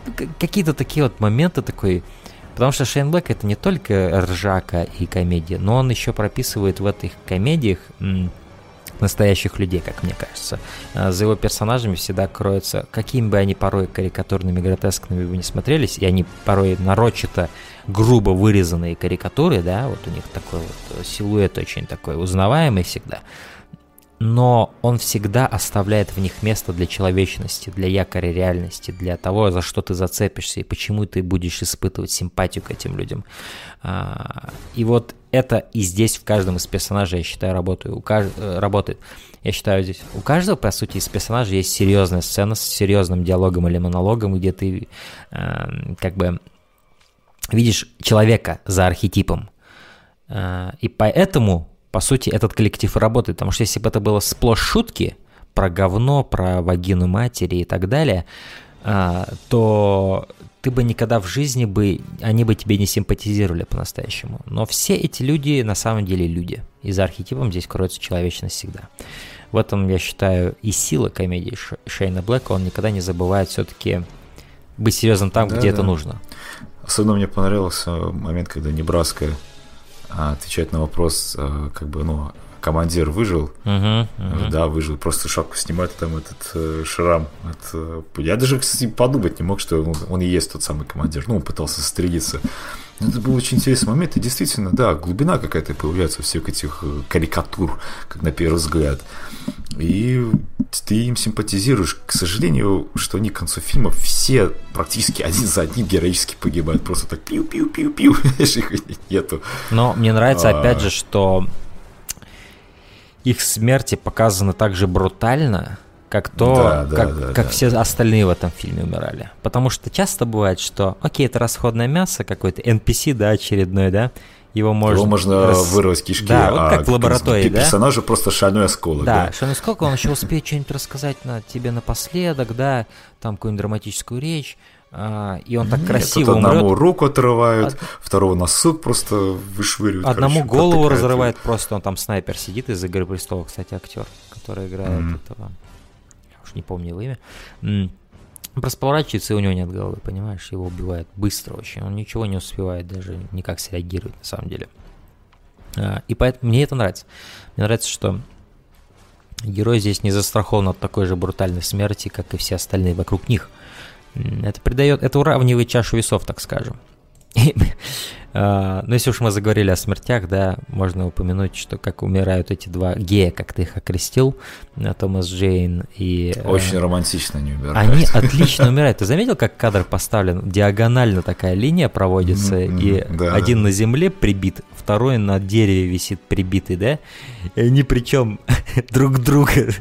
Ну, какие-то такие вот моменты такой... Потому что Шейн Блэк это не только ржака и комедия, но он еще прописывает в этих комедиях настоящих людей, как мне кажется. А, за его персонажами всегда кроются, какими бы они порой карикатурными, гротескными бы не смотрелись, и они порой нарочито грубо вырезанные карикатуры, да, вот у них такой вот силуэт очень такой узнаваемый всегда, но он всегда оставляет в них место для человечности, для якоря реальности, для того, за что ты зацепишься и почему ты будешь испытывать симпатию к этим людям. А, и вот это и здесь в каждом из персонажей, я считаю, работает. У кажд... Э, работает. Я считаю, здесь у каждого, по сути, из персонажей есть серьезная сцена с серьезным диалогом или монологом, где ты э, как бы видишь человека за архетипом. Э, и поэтому по сути, этот коллектив работает. Потому что если бы это было сплошь шутки про говно, про вагину матери и так далее, а, то ты бы никогда в жизни бы, они бы тебе не симпатизировали по-настоящему. Но все эти люди на самом деле люди. И за архетипом здесь кроется человечность всегда. В этом, я считаю, и сила комедии Шейна Блэка. Он никогда не забывает все-таки быть серьезным там, да, где да. это нужно. Особенно мне понравился момент, когда Небраска а, отвечать на вопрос, а, как бы, ну, командир выжил, uh-huh, uh-huh. да, выжил, просто шапку снимает, там этот э, шрам. От, э, я даже, кстати, подумать не мог, что он, он и есть тот самый командир, ну, он пытался стрелиться. Это был очень интересный момент, и действительно, да, глубина какая-то появляется всех этих э, карикатур, как на первый взгляд. И ты им симпатизируешь. К сожалению, что они к концу фильма все практически один за одним героически погибают. Просто так пиу-пиу-пиу-пиу. их нету. Но мне нравится, а... опять же, что их смерти показаны так же брутально, как то, да, да, как, да, как да. все остальные в этом фильме умирали. Потому что часто бывает, что, окей, это расходное мясо какое-то, NPC, да, очередной, да, его можно... Его можно рас- вырвать кишки, Да, вот а как в лаборатории, пе- да? персонажу просто шальной осколок. Да, Да, что насколько он еще успеет что-нибудь рассказать на тебе напоследок, да, там какую-нибудь драматическую речь, а, и он так Нет, красиво тут одному умрет. руку отрывают, второго носок просто вышвыривают. Одному короче, голову протыкают. разрывает просто, он там снайпер сидит из «Игры престолов», кстати, актер, который играет этого, я уж не помню его имя, просто поворачивается, и у него нет головы, понимаешь, его убивают быстро очень, он ничего не успевает даже никак среагировать на самом деле. А, И поэтому мне это нравится. Мне нравится, что герой здесь не застрахован от такой же брутальной смерти, как и все остальные вокруг них. Это придает, это уравнивает чашу весов, так скажем. А, Ну, если уж мы заговорили о смертях, да, можно упомянуть, что как умирают эти два гея, как ты их окрестил, э, Томас Джейн и... э, Очень романтично они умирают. Они отлично умирают. Ты заметил, как кадр поставлен? Диагонально такая линия проводится, и да, один да. на земле прибит, второй на дереве висит прибитый, да? И они причем друг друга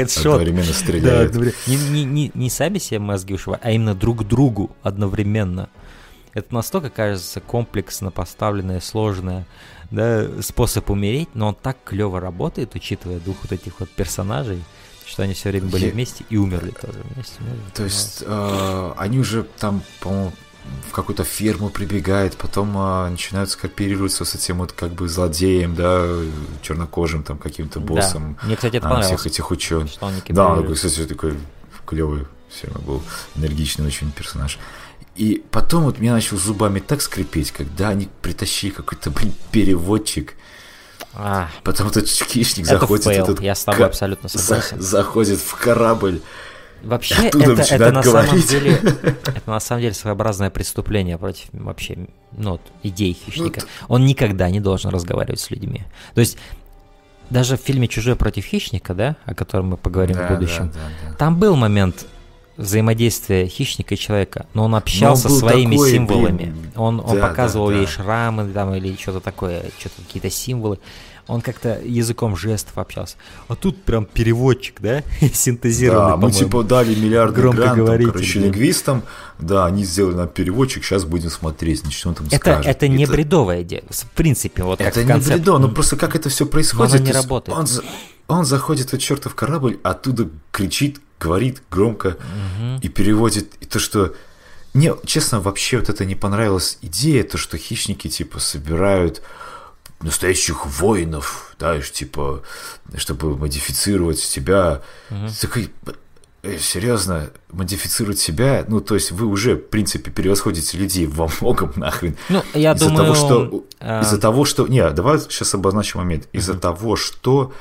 хедшот. Одновременно Да, стреляют. одновременно. не, не, не, не сами себе мозги ушивают, а именно друг другу одновременно. Это настолько, кажется, комплексно поставленное, сложное да, способ умереть, но он так клево работает, учитывая двух вот этих вот персонажей, что они все время были вместе и умерли тоже вместе. Мне То есть э, они уже там, по-моему, в какую-то ферму прибегают, потом э, начинают скооперироваться с этим вот как бы злодеем, да, чернокожим там каким-то Да. боссом. Мне, кстати, это а, всех этих ученых. Да, он такой, кстати, такой клевый, все равно был энергичный очень персонаж. И потом вот меня начал зубами так скрипеть, когда они притащили какой-то, блин, переводчик. А, Потом этот хищник Это заходит, фейл, этот я с тобой абсолютно за- согласен. заходит в корабль. Вообще, Оттуда это, это на самом деле, это на самом деле своеобразное преступление против вообще, ну, вот, идей хищника. Он никогда не должен разговаривать с людьми. То есть, даже в фильме «Чужой против хищника», да, о котором мы поговорим Да, в будущем, да, да, да. там был момент взаимодействия хищника и человека, но он общался был своими такой, символами. блин, он, он да, показывал да, ей да. шрамы там или что-то такое, что-то какие-то символы. Он как-то языком жестов общался. А тут прям переводчик, да, синтезированный, Да, мы типа дали миллиарды грантов, короче, лингвистам, да, они сделали нам переводчик, сейчас будем смотреть, значит, он там Это, скажет. это не бредовая идея. В принципе, вот Это не концепт. бредо, ну просто как это все происходит. Но оно не работает. Он, он заходит в этот чертов корабль, оттуда кричит, говорит громко и переводит. И то, что... Мне, честно, вообще вот это не понравилась идея, то, что хищники, типа, собирают настоящих воинов, да, ж, типа, чтобы модифицировать себя. Такой, э, серьезно, модифицировать себя, ну, то есть вы уже, в принципе, превосходите людей во многом нахрен. Ну, я из-за думаю, того, что... а, Из-за того, что... Не, давай сейчас обозначим момент. Из-за того, что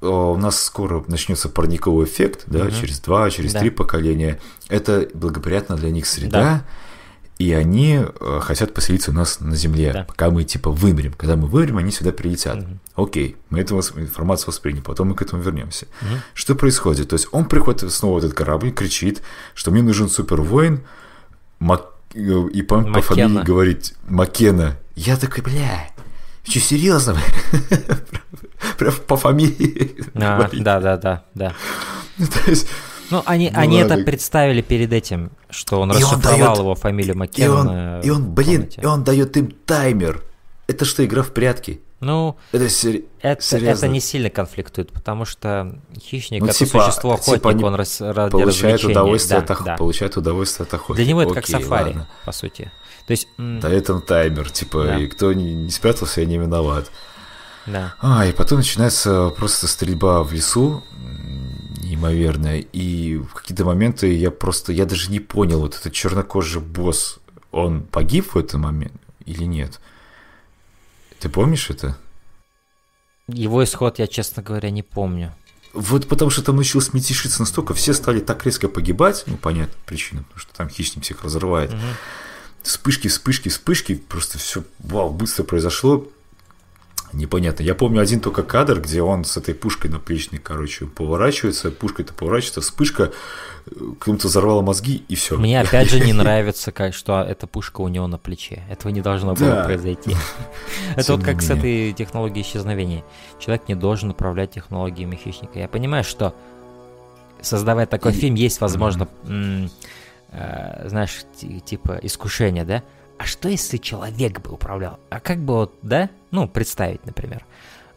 э, у нас скоро начнется парниковый эффект, да, через два, через Да. три поколения. Это благоприятна для них среда, и они э, хотят поселиться у нас на Земле, Да. пока мы типа вымрем. Когда мы вымрем, они сюда прилетят. Окей, мы эту информацию восприняли, потом мы к этому вернемся. Что происходит? То есть он приходит снова в этот корабль, кричит, что мне нужен супервоин, Мак- и по, по фамилии говорит Макена. Я такой, бля, что, серьезно? Прям по фамилии. а, да, да, да, да. То есть, Ну, они, Ну они это представили перед этим, что он И он расшифровал даёт- его фамилию и Маккена. он, и он, блин, и он дает им таймер. Это что, игра в прятки? Ну, Это, сер- это, серьезно. это не сильно конфликтует, потому что хищник Ну, это типа, существо охотник, типа он рас, ради получает удовольствие, Да, от да. получает удовольствие от охоты. Для него это как Окей, сафари, ладно. по сути. То есть, Дает им таймер, типа, Да. и кто не, не спрятался, я не виноват. да. А, и потом начинается просто стрельба в лесу, неимоверная, и в какие-то моменты я просто, я даже не понял, вот этот чернокожий босс, он погиб в этот момент или нет? Ты помнишь это? Его исход я, честно говоря, не помню. Вот потому что там началось мятежиться настолько, все стали так резко погибать, ну, понятно, причина, потому что там хищник всех разрывает. Вспышки, вспышки, вспышки, просто все, вау, быстро произошло. Непонятно. Я помню один только кадр, где он с этой пушкой наплечной, короче, поворачивается, пушка-то поворачивается, вспышка, э, кому-то взорвала мозги, и все. Мне опять же не нравится, как, что эта пушка у него на плече. Этого не должно было Да. произойти. Это вот как с этой технологией исчезновения. Человек не должен управлять технологиями хищника. Я понимаю, что создавая такой фильм, есть, возможно, э, знаешь, ти- типа искушение, да? А что если человек бы управлял? А как бы вот, да? Ну, представить, например.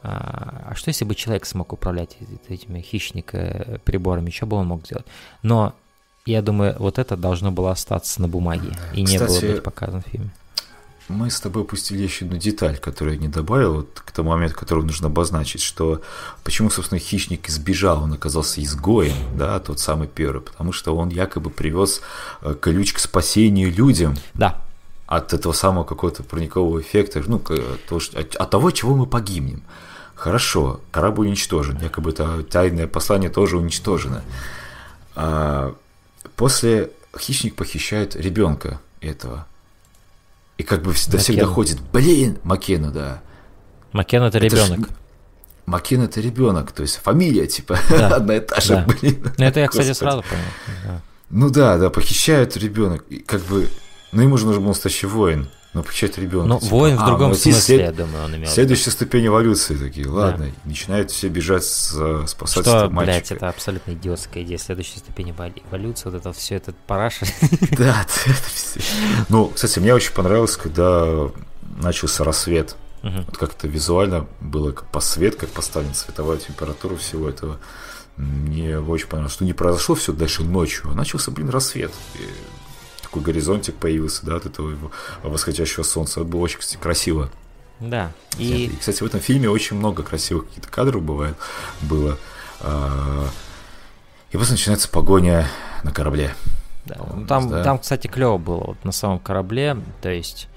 А, а что если бы человек смог управлять этими хищника приборами? Что бы он мог сделать? Но я думаю, вот это должно было остаться на бумаге и не Кстати, было быть показано в фильме. Мы с тобой упустили еще одну деталь, которую я не добавил, вот к тому моменту, который нужно обозначить, что почему, собственно, хищник избежал, он оказался изгоем, да, тот самый первый, потому что он якобы привез э, ключ к спасению людям. Да. От этого самого какого-то парникового эффекта, ну, от, от того, чего мы погибнем. Хорошо, корабль уничтожен, якобы это тайное послание тоже уничтожено. А после хищник похищает ребенка этого. И как бы до всех Маккена. доходит, блин, Макена, да. Макен это Это ж ребенок. Макен это ребенок, то есть фамилия типа Да. одна и та же, Да. блин. Ну, это я, кстати, Господи. сразу понял. да. Ну да, да, похищают ребенок. И как бы, ну ему же нужен был настоящий воин, но похищает ребенка. Ну, типа, воин в а, другом ну, смысле, след- я думаю, он имел. в. Следующая ступень эволюции такие, ладно, и начинают все бежать с э, спасать Что, этого блядь, мальчика. это абсолютно идиотская идея. Следующая ступень эволю- эволюции, вот это все это параша. Да, это все. Ну, кстати, мне очень понравилось, когда начался рассвет. Вот как-то визуально было как посвет, как поставлена цветовая температура всего этого. Мне очень понравилось, что не произошло все дальше ночью, а начался, блин, рассвет. И такой горизонтик появился, да, от этого его восходящего солнца. Это было очень, кстати, красиво. Да. И, И кстати, в этом фильме очень много красивых каких-то кадров бывает, было. А, И после начинается погоня на корабле. Да, ну, там, да. там, кстати, клево было вот на самом корабле, то есть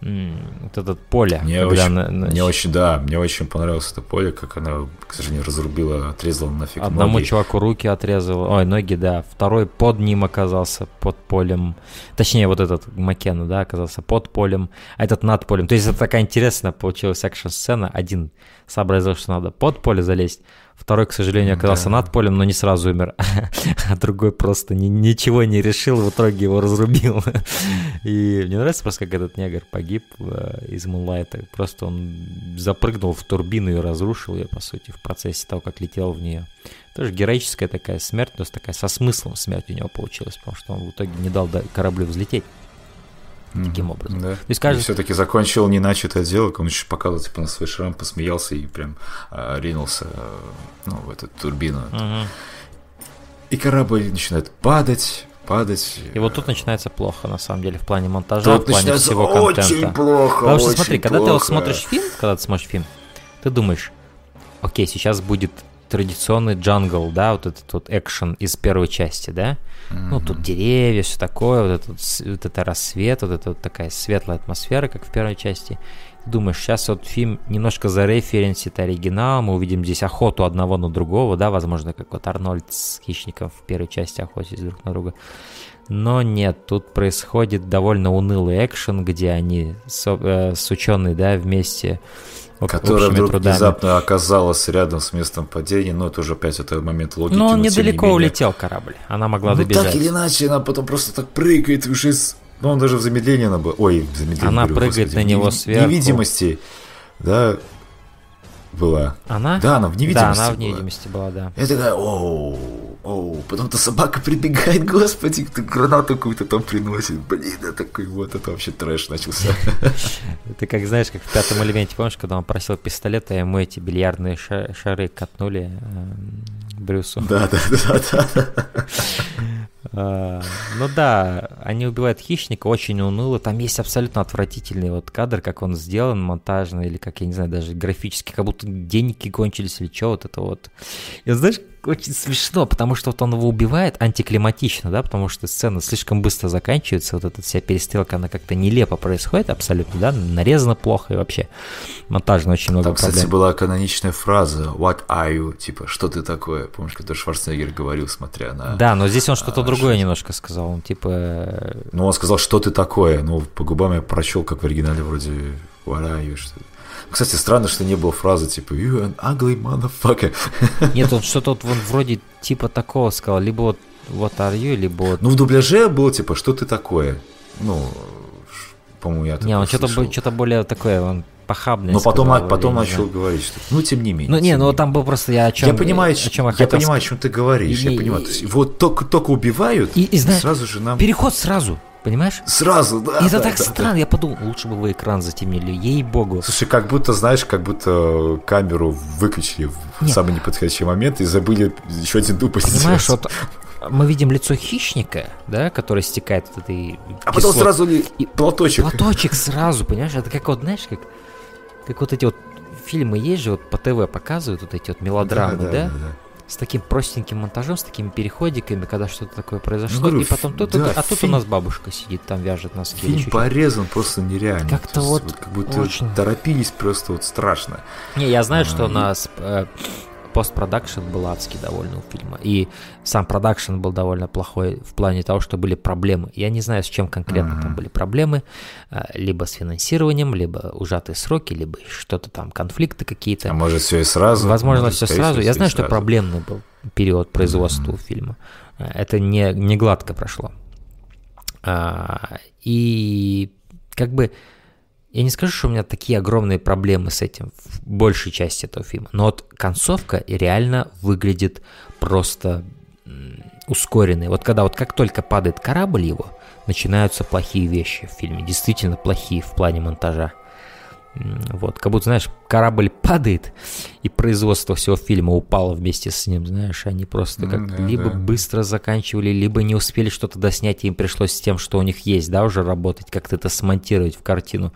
вот это поле, Мне когда очень, на- на- мне очень, да, мне очень понравилось это поле, как она, к сожалению, разрубила, отрезала нафиг одному ноги. чуваку руки отрезал, ой, ноги, да, второй под ним оказался, под полем, точнее, вот этот Маккена, да, оказался под полем, а этот над полем, то есть это такая интересная получилась экшн-сцена, один сообразил, что надо под поле залезть, второй, к сожалению, оказался Да. над полем, но не сразу умер, а другой просто ни- ничего не решил, в итоге его разрубил. И мне нравится просто, как этот негр погиб э, из Мунлайта. Просто он запрыгнул в турбину и разрушил ее, по сути, в процессе того, как летел в нее. Тоже героическая такая смерть, есть такая со смыслом смерть у него получилась, потому что он в итоге не дал кораблю взлететь. Таким образом. Да. есть кажется- все-таки закончил неначатое дело, он еще показывал типа, на свой шрам, посмеялся и прям а, ринулся а, ну, в эту турбину. Мгм. И корабль начинает падать, падать. И вот тут начинается плохо, на самом деле, в плане монтажа, Тут в плане всего очень контента. плохо, Потому что очень смотри, когда ты вот плохо. смотришь фильм, когда ты смотришь фильм, ты думаешь, окей, сейчас будет традиционный джангл, да, вот этот вот экшен из первой части, да? Ну, тут деревья, все такое, вот, этот, с- вот это рассвет, вот это вот такая светлая атмосфера, как в первой части. Ты думаешь, сейчас вот фильм немножко зареференсит оригинал, мы увидим здесь охоту одного на другого, да, возможно, как вот Арнольд с хищником в первой части охотились друг на друга. Но нет, тут происходит довольно унылый экшен, где они со- э, с ученой, да, вместе Которая вдруг трудами. внезапно оказалась рядом с местом падения, но это уже опять это момент логики. Но он не недалеко менее. улетел корабль, она могла Ну, добежать. так или иначе, она потом просто так прыгает уже... с- Ну, он даже в замедлении она была... Ой, в замедлении, Она говорю, прыгает господи, на него сверху. невидимости, да, была. Она? Да, она в невидимости Да, она в была. невидимости была, да. Я такая, оу, оу, потом-то собака прибегает, господи, кто гранату какую-то там приносит, блин, я такой, вот это вообще трэш начался. Ты как знаешь, как в пятом элементе, помнишь, когда он просил пистолет, а ему эти бильярдные ша- шары катнули эм, Брюсу. Да, да, да, да. А, Ну да, они убивают хищника, очень уныло. Там есть абсолютно отвратительный вот кадр, как он сделан, монтажный, или как, я не знаю, даже графически, как будто деньги кончились или что, вот это вот. И знаешь, очень смешно, потому что вот он его убивает антиклиматично, да, потому что сцена слишком быстро заканчивается, вот эта вся перестрелка, она как-то нелепо происходит абсолютно, да, нарезано плохо и вообще монтажно очень много Там, кстати, проблем. была каноничная фраза «What are you?» Типа, что ты такое? Помнишь, когда Шварценеггер говорил, смотря на... Да, но здесь он что-то А, другое немножко сказал, он типа... э, Ну, он сказал, что ты такое? Ну, по губам я прочел, как в оригинале вроде «What are you?» что Кстати, странно, что не было фразы типа «You an ugly motherfucker». Нет, он что-то вот вон вроде типа такого сказал, либо вот вот are you, либо вот... Ну, в дубляже было типа «Что ты такое?» Ну, по-моему, я не, он что-то что-то более такое, он похабное Но потом, сказал, потом начал знаю. говорить, что... Ну, тем не менее. Ну не, ну менее. там был просто я о чем... Я понимаю, о чем я, я хотел понимаю, о чем ты говоришь, И- я понимаю. То есть, вот только, только убивают, И, и знаешь, сразу же нам... переход сразу. Понимаешь? Сразу, да. И это да, так да, странно, я подумал, лучше бы вы экран затемнили, ей-богу. Слушай, как будто, знаешь, как будто камеру выключили в Нет. самый неподходящий момент и забыли еще один дубль Понимаешь, сделать. вот мы видим лицо хищника, да, который стекает вот этой А потом кислот- сразу ли И платочек. Платочек сразу, понимаешь? Это как вот, знаешь, как, как вот эти вот фильмы есть же, вот по ТВ показывают вот эти вот мелодрамы, да? С таким простеньким монтажом, с такими переходиками, когда что-то такое произошло, говорю, и потом тут, да, а тут фильм- у нас бабушка сидит, там вяжет носки. Фильм порезан просто нереально. Как-то То есть вот как будто очень- торопились просто вот страшно. Не, я знаю, А, что и- на сп- э, постпродакшн был адский довольно у фильма. И сам продакшн был довольно плохой в плане того, что были проблемы. Я не знаю, с чем конкретно там были проблемы. э, Либо с финансированием, либо ужатые сроки, либо что-то там, конфликты какие-то. А может все и сразу? Возможно, Может, все сразу. Я знаю, что сразу. проблемный был период производства у фильма. Э, Это не, не гладко прошло. А, и как бы я не скажу, что у меня такие огромные проблемы с этим в большей части этого фильма, но вот концовка реально выглядит просто ускоренной. Вот когда вот как только падает корабль его, начинаются плохие вещи в фильме, действительно плохие в плане монтажа. Вот, как будто, знаешь, корабль падает, и производство всего фильма упало вместе с ним, знаешь, они просто как да, либо да. быстро заканчивали, либо не успели что-то доснять, и им пришлось с тем, что у них есть, да, уже работать, как-то это смонтировать в картину.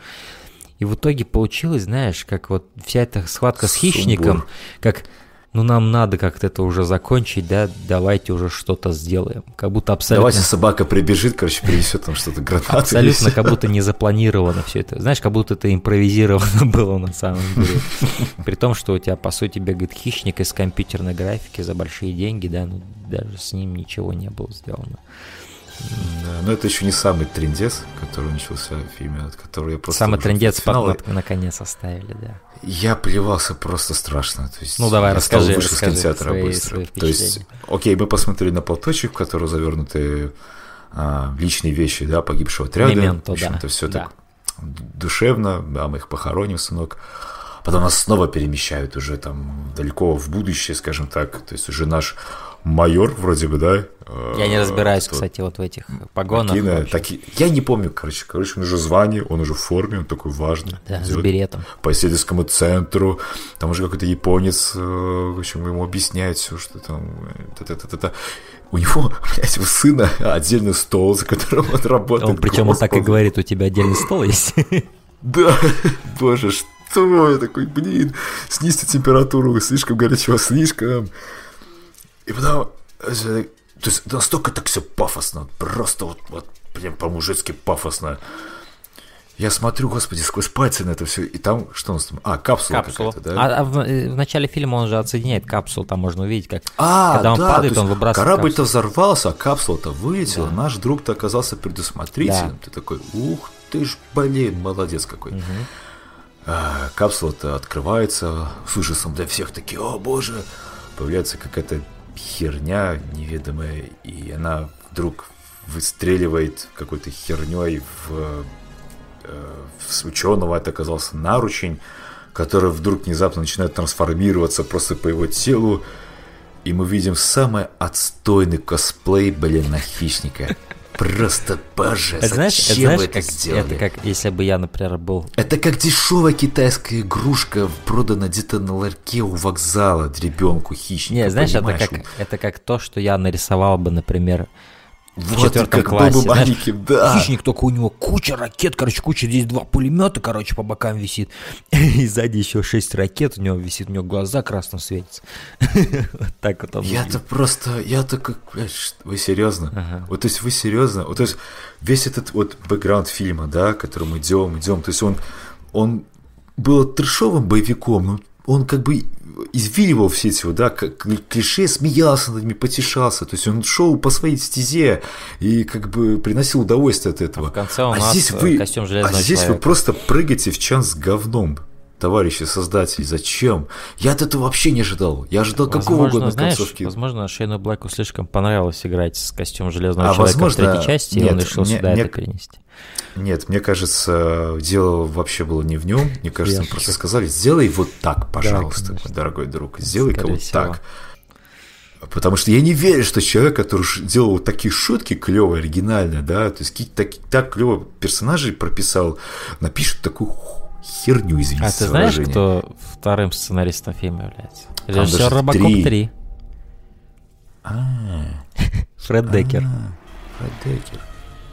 И в итоге получилось, знаешь, как вот вся эта схватка с хищником, как, ну нам надо как-то это уже закончить, да, давайте уже что-то сделаем. Как будто абсолютно... Давайте собака прибежит, короче, принесет там что-то гранаты. Абсолютно как будто не запланировано все это. Знаешь, как будто это импровизировано было на самом деле. При том, что у тебя, по сути, бегает хищник из компьютерной графики за большие деньги, да, ну даже с ним ничего не было сделано. Но это еще не самый трендец, который начался в фильме, от которого я просто... Самый трендец в финале- под- наконец оставили, да. Я плевался просто страшно. То есть Ну, давай, я стал расскажи, вышел из расскажи кинотеатра свои- быстро. свои То есть, окей, мы посмотрели на платочек, в который завернуты а, личные вещи, да, погибшего отряда. Мементо, в общем-то, да, все да. так душевно, да, мы их похороним, сынок. Потом нас снова перемещают уже там далеко в будущее, скажем так. То есть уже наш майор вроде бы, да? Я не э, разбираюсь, кто- кстати, вот в этих погонах. Макина, таки- я не помню, короче, короче, он уже звание, он уже в форме, он такой важный. Да, с Идет беретом. По исследовательскому центру, там уже какой-то японец, э, в общем, ему объясняет все, что там, э, та-та-та-та. У него, блядь, у сына отдельный стол, за которым он работает. Он, причем он так и говорит, у тебя отдельный стол есть. Да, боже, что я такой, блин, снизьте температуру, слишком горячего, слишком. И потом, э, то есть настолько так все пафосно, просто вот, вот прям по-мужицки пафосно. Я смотрю, господи, сквозь пальцы на это все, и там, что у нас там? А, капсула, Капсула. какая-то, да? А, а в, э, в начале фильма он же отсоединяет капсулу, там можно увидеть, как А, когда он да, падает, он выбрасывает Корабль-то взорвался, а капсула-то вылетела. Наш друг-то оказался предусмотрительным. Ты такой, ух ты ж, блин, молодец какой. А, капсула-то открывается с ужасом для всех. Такие, о боже, появляется какая-то херня неведомая, и она вдруг выстреливает какой-то херней в, э, в ученого. Это оказался наручень, который вдруг внезапно начинает трансформироваться просто по его телу. И мы видим самый отстойный косплей, блин, на хищника. Просто, боже, Это знаешь, это, зачем знаешь, вы это как, сделали? это как если бы я, например, был Это как дешевая китайская игрушка, продана где-то на ларьке у вокзала ребенку хищника. Не, знаешь, это как, это как то, что я нарисовал бы, например, в Вот четвертом классе. был знаешь. да. Хищник только у него куча ракет, короче, куча, здесь два пулемета, короче, по бокам висит. И сзади еще шесть ракет у него висит, у него глаза красно светятся. Вот так вот он Я-то просто, я-то как, вы серьезно? Вот, то есть вы серьезно? Вот, то есть весь этот вот бэкграунд фильма, да, к которому идем, идем, то есть он, он был трешовым боевиком, но он как бы извиливал все эти вот, да, клише, смеялся над ними, потешался, то есть он шел по своей стезе и как бы приносил удовольствие от этого. А в конце у а нас, здесь э, вы, костюм железного а здесь вы человека. просто прыгаете в чан с говном. Товарищи создатели, зачем? Я от этого вообще не ожидал. Я ожидал какого Возможно, угодно знаешь, концовки. возможно, Шейну Блэку слишком понравилось играть с костюмом железного А человека возможно, в третьей части, и он нет, решил мне- сюда мне- это перенести. Нет, мне кажется, дело вообще было не в нем. Мне кажется, просто сказали, сделай вот так, пожалуйста, мой дорогой друг, сделай-ка вот всего. так. Потому что я не верю, что человек, который делал вот такие шутки клевые, оригинальные, да, то есть какие-то так, так клево персонажей прописал, напишет такую херню, извините А ты знаешь, выражение. кто вторым сценаристом фильма является? Режиссер Робокоп три. 3. Фред Деккер. Фред Деккер.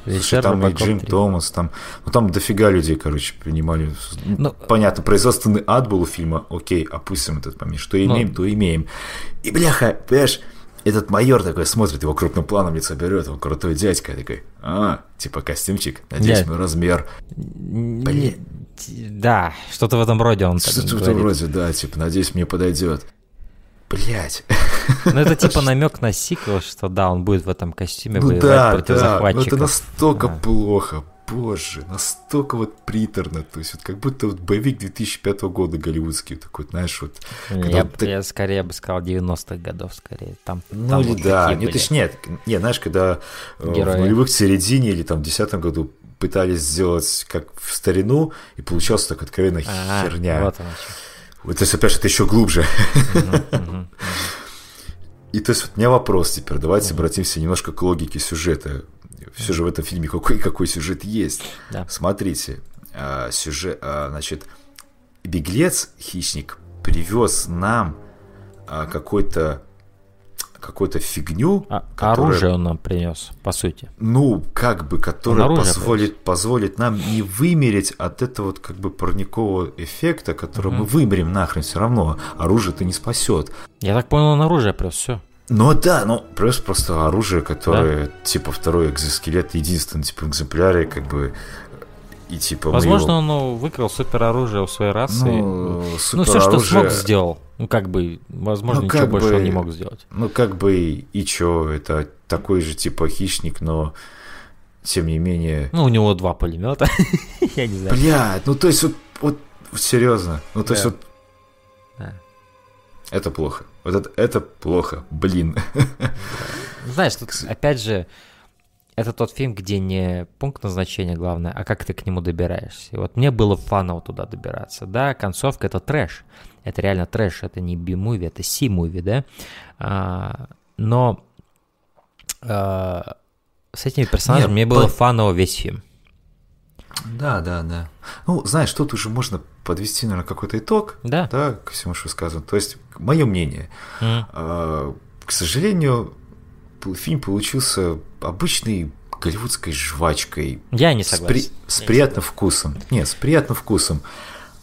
Слушай, там и Робокоп Джим 3. Томас, там, ну там дофига людей, короче, принимали. Ну, Ну, понятно, производственный ад был у фильма, окей, опустим этот момент. Что Ну. имеем, то имеем. И, бляха, понимаешь, этот майор такой смотрит, его крупным планом лицо берет, его крутой дядька такой, а, типа костюмчик, надеюсь, Нет. мой размер. Не- Да, что-то в этом роде он Что-то говорит. вроде, да, типа, надеюсь, мне подойдет. Блять. Ну, это типа намек на сиквел, что да, он будет в этом костюме Ну воевать да, против да, но захватчиков. это настолько Да. плохо, боже, настолько вот приторно, то есть вот как будто вот боевик 2005 года голливудский такой, знаешь, вот. Я, вот я скорее бы сказал 90-х годов, скорее. Там, Ну там вот да, такие нет, были. нет, нет, знаешь, когда э, Герои. в нулевых середине или там в десятом году пытались сделать как в старину, и получалось так откровенно А, херня. Вот оно. Вот, то есть, опять же, это еще глубже. И то есть, вот у меня вопрос теперь. Давайте обратимся немножко к логике сюжета. Все же в этом фильме какой, какой сюжет есть. Да. Смотрите, а, сюжет, а, значит, беглец, хищник, привез нам а, какой-то какую-то фигню, А- которая- Оружие он нам принес, по сути. ну, как бы, которая оружие позволит, позволит нам не вымереть от этого вот как бы парникового эффекта, который мы вымерем нахрен все равно. Оружие-то не спасет. Я так понял, он оружие привез, все. Ну да, ну просто просто оружие, которое типа второй экзоскелет, единственный типа экземпляре, как бы и типа Возможно, его- он ну, выкрал супероружие у своей расы. Ну, ну, все, что супероружие- смог, сделал. Ну, как бы, возможно, Ну, ничего как больше бы- он не мог сделать. Ну как бы и, чё, это такой же типа хищник, но тем не менее. Ну, у него два пулемета. Я не знаю. Блядь, ну то есть вот, вот серьезно, ну то есть Да. вот Да. это плохо. Вот это, это плохо, блин. Знаешь, тут, опять же, это тот фильм, где не пункт назначения главное, а как ты к нему добираешься. И вот мне было фаново туда добираться. Да, концовка — это трэш. Это реально трэш, это не би-муви, это си-муви, да. А, но а, с этими персонажами Нет, мне было по- фаново весь фильм. Да, да, да. Ну, знаешь, тут уже можно подвести, наверное, какой-то итог. Да. Да, ко всему, что сказано. То есть, мое мнение. Мгм. а, К сожалению, фильм получился обычной голливудской жвачкой. Я не С, при- согласен. с приятным вкусом. Нет, с приятным вкусом.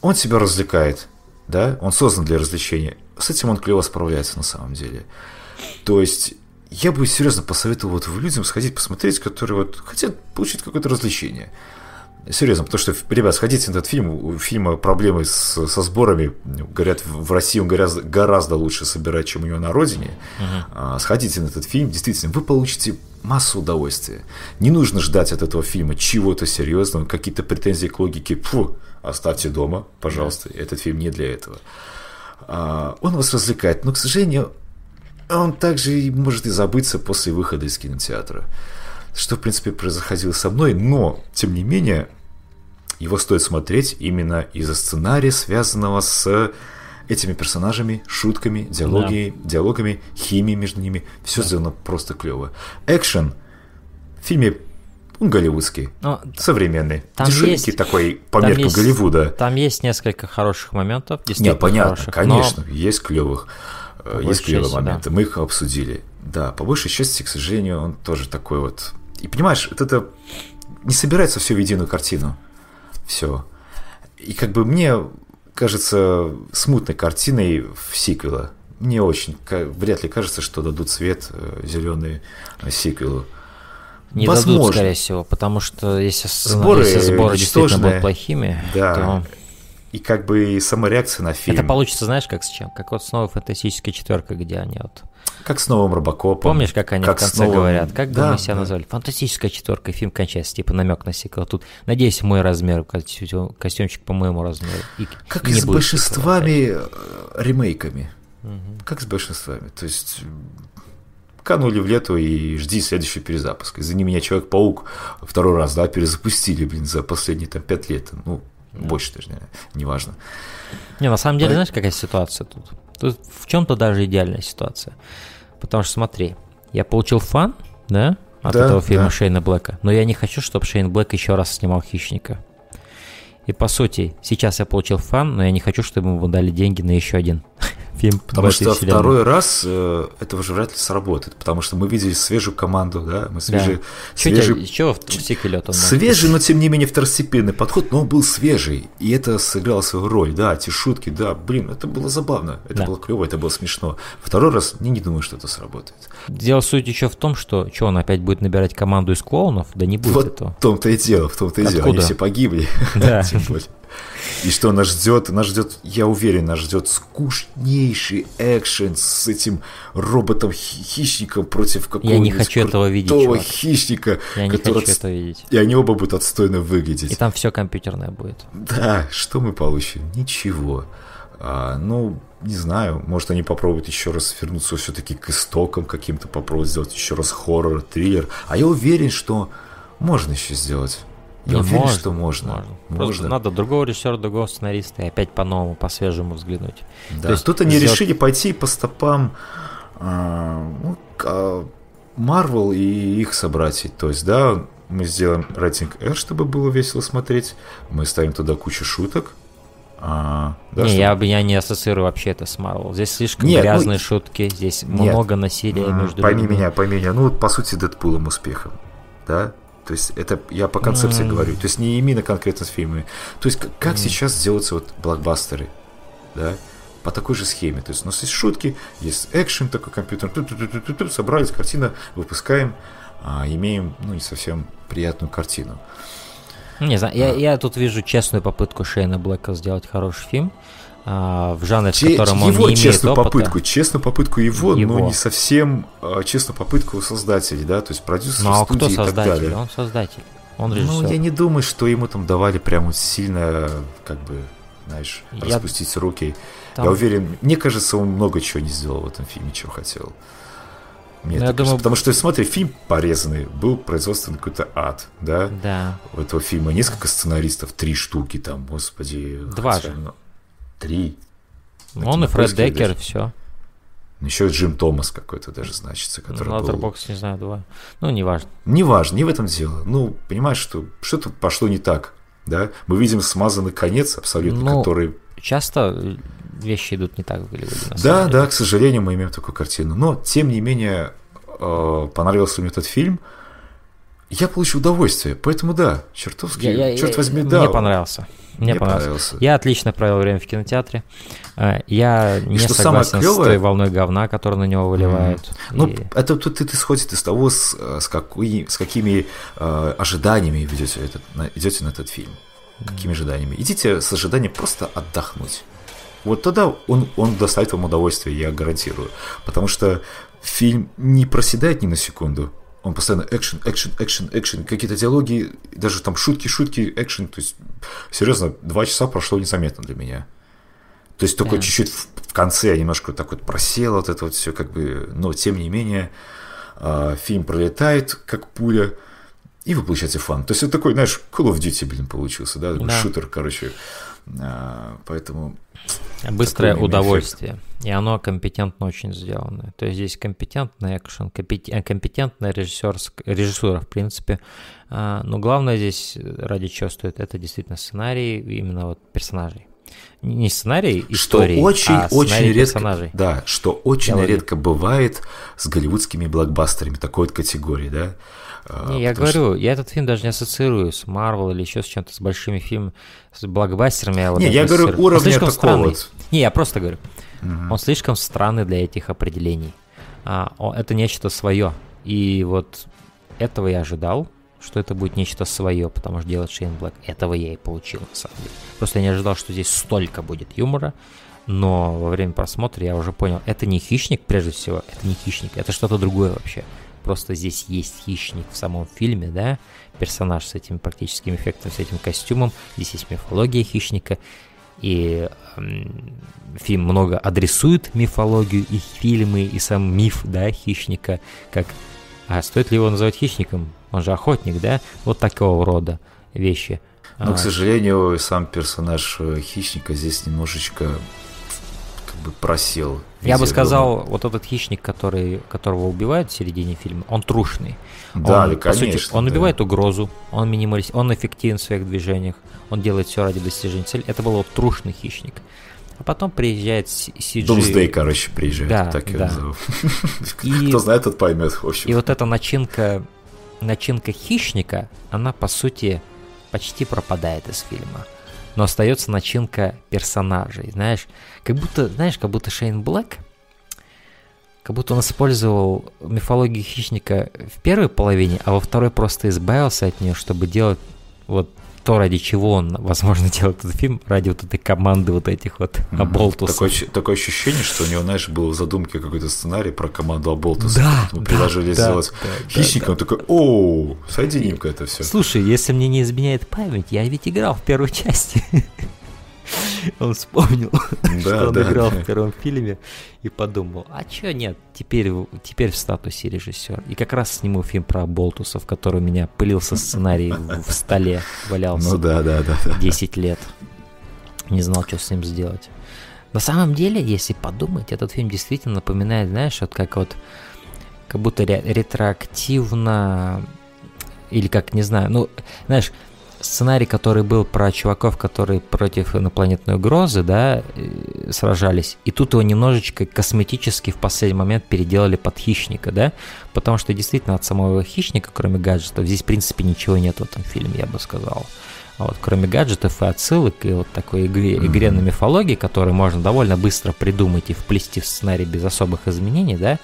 Он тебя развлекает, да? Он создан для развлечения. С этим он клево справляется на самом деле. То есть, я бы серьезно посоветовал вот людям сходить посмотреть, которые вот хотят получить какое-то развлечение. Серьезно, потому что, ребят, сходите на этот фильм, у фильма проблемы с- со сборами, говорят, в России он гораздо, гораздо лучше собирать, чем у него на родине. А, Сходите на этот фильм, действительно, вы получите массу удовольствия. Не нужно ждать от этого фильма чего-то серьезного, какие-то претензии к логике, фу, оставьте дома, пожалуйста, этот фильм не для этого. А, Он вас развлекает, но, к сожалению, он также может и забыться после выхода из кинотеатра. Что, в принципе, происходило со мной, но, тем не менее, его стоит смотреть именно из-за сценария, связанного с этими персонажами, шутками, диалоги, диалогами, химией между ними. Все сделано просто клево. Экшен в фильме голливудский, Но современный, там дешевенький есть- такой по меркам есть- Голливуда. Там есть несколько хороших моментов, Не, понятно, хороших, конечно, есть клевых, э, есть клевые части, да. моменты, мы их обсудили. Да, по большей части, к сожалению, он тоже такой вот. И понимаешь, вот это не собирается все в единую картину. Все. И как бы мне кажется смутной картиной в сиквела. Мне очень вряд ли кажется, что дадут свет зеленый сиквелу. Не Возможно. дадут, скорее всего, потому что если, Сборы если сборы действительно будут плохими, Да. то И как бы и сама реакция на фильм. это получится, знаешь, как с чем? Как вот снова фантастическая четверка, где они вот... Как с новым Робокопом. Помнишь, как они как в конце новым- говорят? Как бы Да, мы себя да. назвали? Фантастическая четверка, фильм кончается, типа намек на сиквел. Тут, надеюсь, мой размер, костюм- костюмчик по моему размеру. И, Как и с большинствами э, ремейками. Как с большинствами. То есть канули в лету и жди следующий перезапуск. Извини меня, Человек-паук второй раз, да, перезапустили, блин, за последние там пять лет. Ну, больше даже, наверное, неважно. Не, на самом деле, Пой- знаешь, какая ситуация тут? Тут в чем-то даже идеальная ситуация. Потому что смотри, я получил фан, да, от Да, этого фильма да. Шейна Блэка, но я не хочу, чтобы Шейн Блэк еще раз снимал «Хищника». И по сути, сейчас я получил фан, но я не хочу, чтобы ему дали деньги на еще один фильм Потому что вселенной. второй раз э, этого же вряд ли сработает, потому что мы видели свежую команду, да, мы свежий, Чё свежий, тебя- чего в сиквеле он, свежий, но тем не менее второстепенный подход, но он был свежий, и это сыграло свою роль, да, эти шутки, да, блин, это было забавно, это Да. было клево, это было смешно. Второй раз я не думаю, что это сработает. Дело суть еще в том, что что он опять будет набирать команду из клоунов? Да не будет вот этого. в том-то и дело, в том-то и дело, они Откуда? все погибли. Да. И что нас ждет? Нас ждет, я уверен, нас ждет скучнейший экшен с этим роботом-хищником против какого-нибудь не хочу этого видеть, чувак. хищника, Я не который хочу отс- это видеть. И они оба будут отстойно выглядеть. И там все компьютерное будет. Да, что мы получим? Ничего. А, ну, не знаю, может они попробуют еще раз вернуться все-таки к истокам каким-то, попробовать сделать еще раз хоррор, триллер. А я уверен, что можно еще сделать. Я Не, уверен, можно, что можно. Просто надо другого режиссера, другого сценариста и опять по-новому, по-свежему взглянуть. Да, То есть тут они сделать- решили пойти по стопам а, ну, Marvel и их собратьей. То есть, да, мы сделаем рейтинг R, чтобы было весело смотреть. Мы ставим туда кучу шуток. А, да, не, чтобы- я, бы- я не ассоциирую вообще это с Марвел. Здесь слишком Нет, ну, грязные шутки, здесь нет. много насилия между Пойми людьми. меня, пойми меня. Ну, вот, по сути, Дэдпулом успехом. Да? То есть это я по концепции М. говорю. То есть не именно конкретно с фильмами. То есть как, как сейчас делаются вот блокбастеры, да? По такой же схеме. То есть у нас есть шутки, есть экшен такой компьютер, ту-ту-ту-ту-ту, собрались, картина, выпускаем, а, имеем, ну, не совсем приятную картину. Не знаю, я, А. я тут вижу честную попытку Шейна Блэка сделать хороший фильм в жанре, в Че- котором он его не имеет честную опыта. попытку, честную попытку его, Его. но не совсем а, честную попытку создателей, да, то есть продюсеров Ну а студии кто и так создатель? далее. Он создатель. Он Ну, режиссер. я не думаю, что ему там давали прям сильно, как бы, знаешь, Я- распустить руки. Там- Я уверен, мне кажется, он много чего не сделал в этом фильме, чего хотел. Мне Ну, я думаю- Потому что, смотри, фильм порезанный, был производственный какой-то ад, да? Да. У этого фильма несколько сценаристов, три штуки там, господи. Два хотя, же. Ну, Три. Он и Фред Деккер, все. Еще Джим Томас какой-то даже значится, который был... Letterboxd, не знаю, два. Ну, неважно. Неважно, не в этом дело. Ну, понимаешь, что что-то пошло не так, да? Мы видим смазанный конец абсолютно, Ну, который... Часто э, вещи идут не так в Голливуде, Да, деле. да, к сожалению, мы имеем такую картину. Но, тем не менее, э, понравился мне этот фильм. Я получил удовольствие, поэтому да, чертовски, Я- я- черт я- возьми, мне да. понравился. Мне, Мне понравился. понравился. Я отлично провел время в кинотеатре. Э, Я не что самое согласен с той волной говна, которую на него выливают. Ну, И- это тут это исходит из того, с, э, с, какой, с какими э, ожиданиями ведете этот, на, идете на этот фильм. Какими ожиданиями? Идите с ожиданием просто отдохнуть. Вот тогда он, он доставит вам удовольствие, я гарантирую. Потому что фильм не проседает ни на секунду. Он постоянно экшен, экшен, экшен, экшен. Какие-то диалоги, даже там шутки, шутки, экшен. То есть, серьезно, два часа прошло незаметно для меня. То есть только Да. чуть-чуть в, в конце я немножко так вот просел, вот это вот все как бы, но тем не менее а, фильм пролетает как пуля, и вы получаете фан. То есть это такой, знаешь, Call of Duty, блин, получился, да, Да. шутер, короче. А, поэтому Быстрое удовольствие. И оно компетентно очень сделано. То есть здесь компетентный экшен, э, компетентная режиссерск- режиссура, в принципе. А, Но главное здесь, ради чего стоит, это действительно сценарий именно вот персонажей. Не сценарий истории, что очень, а очень сценарий редко, персонажей. да, что очень Диалоги. редко бывает с голливудскими блокбастерами такой вот категории, да. А, Не, я потому что- говорю, я этот фильм даже не ассоциирую с Марвел или еще с чем-то, с большими фильмами, с блокбастерами. Я, вот Не, я говорю, ассоциирую. Он уровня слишком такого странный. вот. Не, я просто говорю, он слишком странный для этих определений. А, о- это нечто свое. И вот этого я ожидал, что это будет нечто свое, потому что делает Шейн Блэк. Этого я и получил, на самом деле. Просто я не ожидал, что здесь столько будет юмора, но во время просмотра я уже понял, это не хищник, прежде всего, это не хищник, это что-то другое вообще. Просто здесь есть хищник в самом фильме, да, персонаж с этим практическим эффектом, с этим костюмом, здесь есть мифология хищника, и фильм много адресует мифологию и фильмы, и сам миф, да, хищника, как, а стоит ли его называть хищником? Он же охотник, да? Вот такого рода вещи. Но, А, к сожалению, сам персонаж э, хищника здесь немножечко как бы просел. Я бы сказал, вот этот хищник, который, которого убивают в середине фильма, он трушный. Да, он, по сути, конечно, он да. убивает угрозу, он минималист, он эффективен в своих движениях, он делает все ради достижения цели. Это был вот трушный хищник. А потом приезжает CG. Думсдей, короче, приезжает, Да, так его да. назову. И- Кто знает, тот поймет, в общем. И вот эта начинка, начинка хищника, она по сути почти пропадает из фильма. Но остается начинка персонажей, знаешь, как будто, знаешь, как будто Шейн Блэк, как будто он использовал мифологию хищника в первой половине, а во второй просто избавился от нее, чтобы делать вот то, ради чего он, возможно, делает этот фильм, ради вот этой команды вот этих вот Мгм. оболтусов. Такое, такое ощущение, что у него, знаешь, был в задумке какой-то сценарий про команду Аболтуса. Да, да, предложили да, сделать да, хищника, он такой, о, соединим-ка это все. Слушай, если мне не изменяет память, я ведь играл в первой части. Он вспомнил, что он играл в первом фильме и подумал, а чё нет, теперь, в- теперь в статусе режиссер. И как раз сниму фильм про Болтусов, который у меня пылился сценарий в столе, валялся Ну да, да, да. да. 10 лет. Не знал, что с ним сделать. На самом деле, если подумать, этот фильм действительно напоминает, знаешь, вот как вот, как будто ре- ретроактивно, или как, не знаю, ну, знаешь, сценарий, который был про чуваков, которые против инопланетной угрозы, да, э, сражались, и тут его немножечко косметически в последний момент переделали под хищника, да, потому что действительно от самого хищника, кроме гаджетов, здесь, в принципе, ничего нет в этом фильме, я бы сказал. А вот кроме гаджетов и отсылок, и вот такой игре, игре на мифологии, которую можно довольно быстро придумать и вплести в сценарий без особых изменений, да,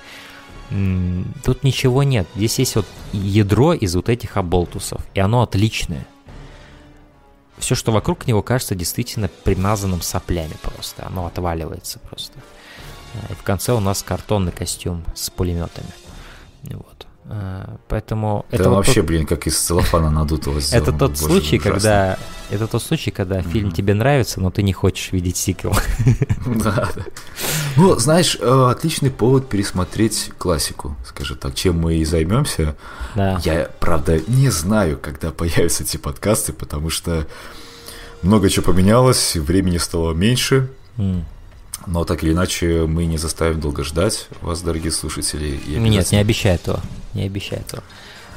тут ничего нет. Здесь есть вот ядро из вот этих оболтусов, и оно отличное. Все, что вокруг него, кажется действительно примазанным соплями просто. Оно отваливается просто. А, И в конце у нас картонный костюм с пулеметами. Вот. А, Поэтому Это вот вообще, тот- блин, как из целлофана надутого сделано. это тот Боже, случай, ужасно. когда это тот случай, когда фильм тебе нравится, но ты не хочешь видеть сиквел. Да. Ну, знаешь, э, отличный повод пересмотреть классику, скажем так, чем мы и займемся. Да. Я, правда, не знаю, когда появятся эти подкасты, потому что много чего поменялось, времени стало меньше. М. Но так или иначе, мы не заставим долго ждать вас, дорогие слушатели. и Нет, не обещаю этого. Не обещаю этого.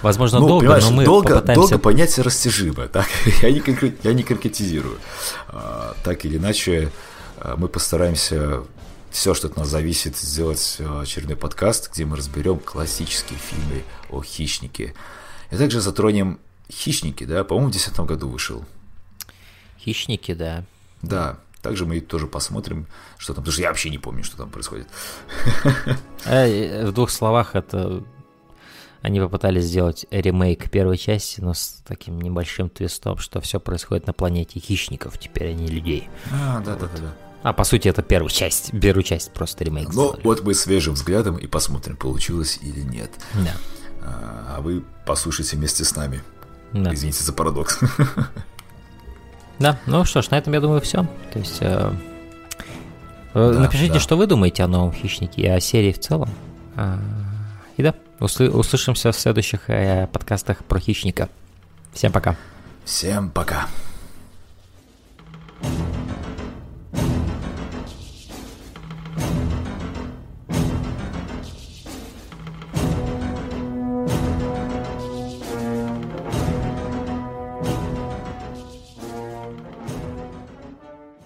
Возможно, Ну, долго, но мы долго, попытаемся... долго понятие растяжимо, так? я, не я не конкретизирую. А, так или иначе, а, мы постараемся все, что от нас зависит, сделать а, очередной подкаст, где мы разберем классические фильмы о хищнике. И также затронем хищники, да, по-моему, в 2010 году вышел. Хищники, да. Да, также мы тоже посмотрим, что там, потому что я вообще не помню, что там происходит. Э, В двух словах, это они попытались сделать ремейк первой части, но с таким небольшим твистом, что все происходит на планете хищников, теперь они людей. А, да, да, да, да. А по сути это первая часть, первую часть просто ремейк Ну, сделали. вот мы свежим взглядом и посмотрим, получилось или нет. Да. А а вы послушайте вместе с нами. Да. Извините за парадокс. Да, ну что ж, на этом, я думаю, все. То есть, э, э, Да, напишите, да. что вы думаете о новом хищнике и о серии в целом. А, и да, услы- услышимся в следующих э, подкастах про хищника. Всем пока. Всем пока.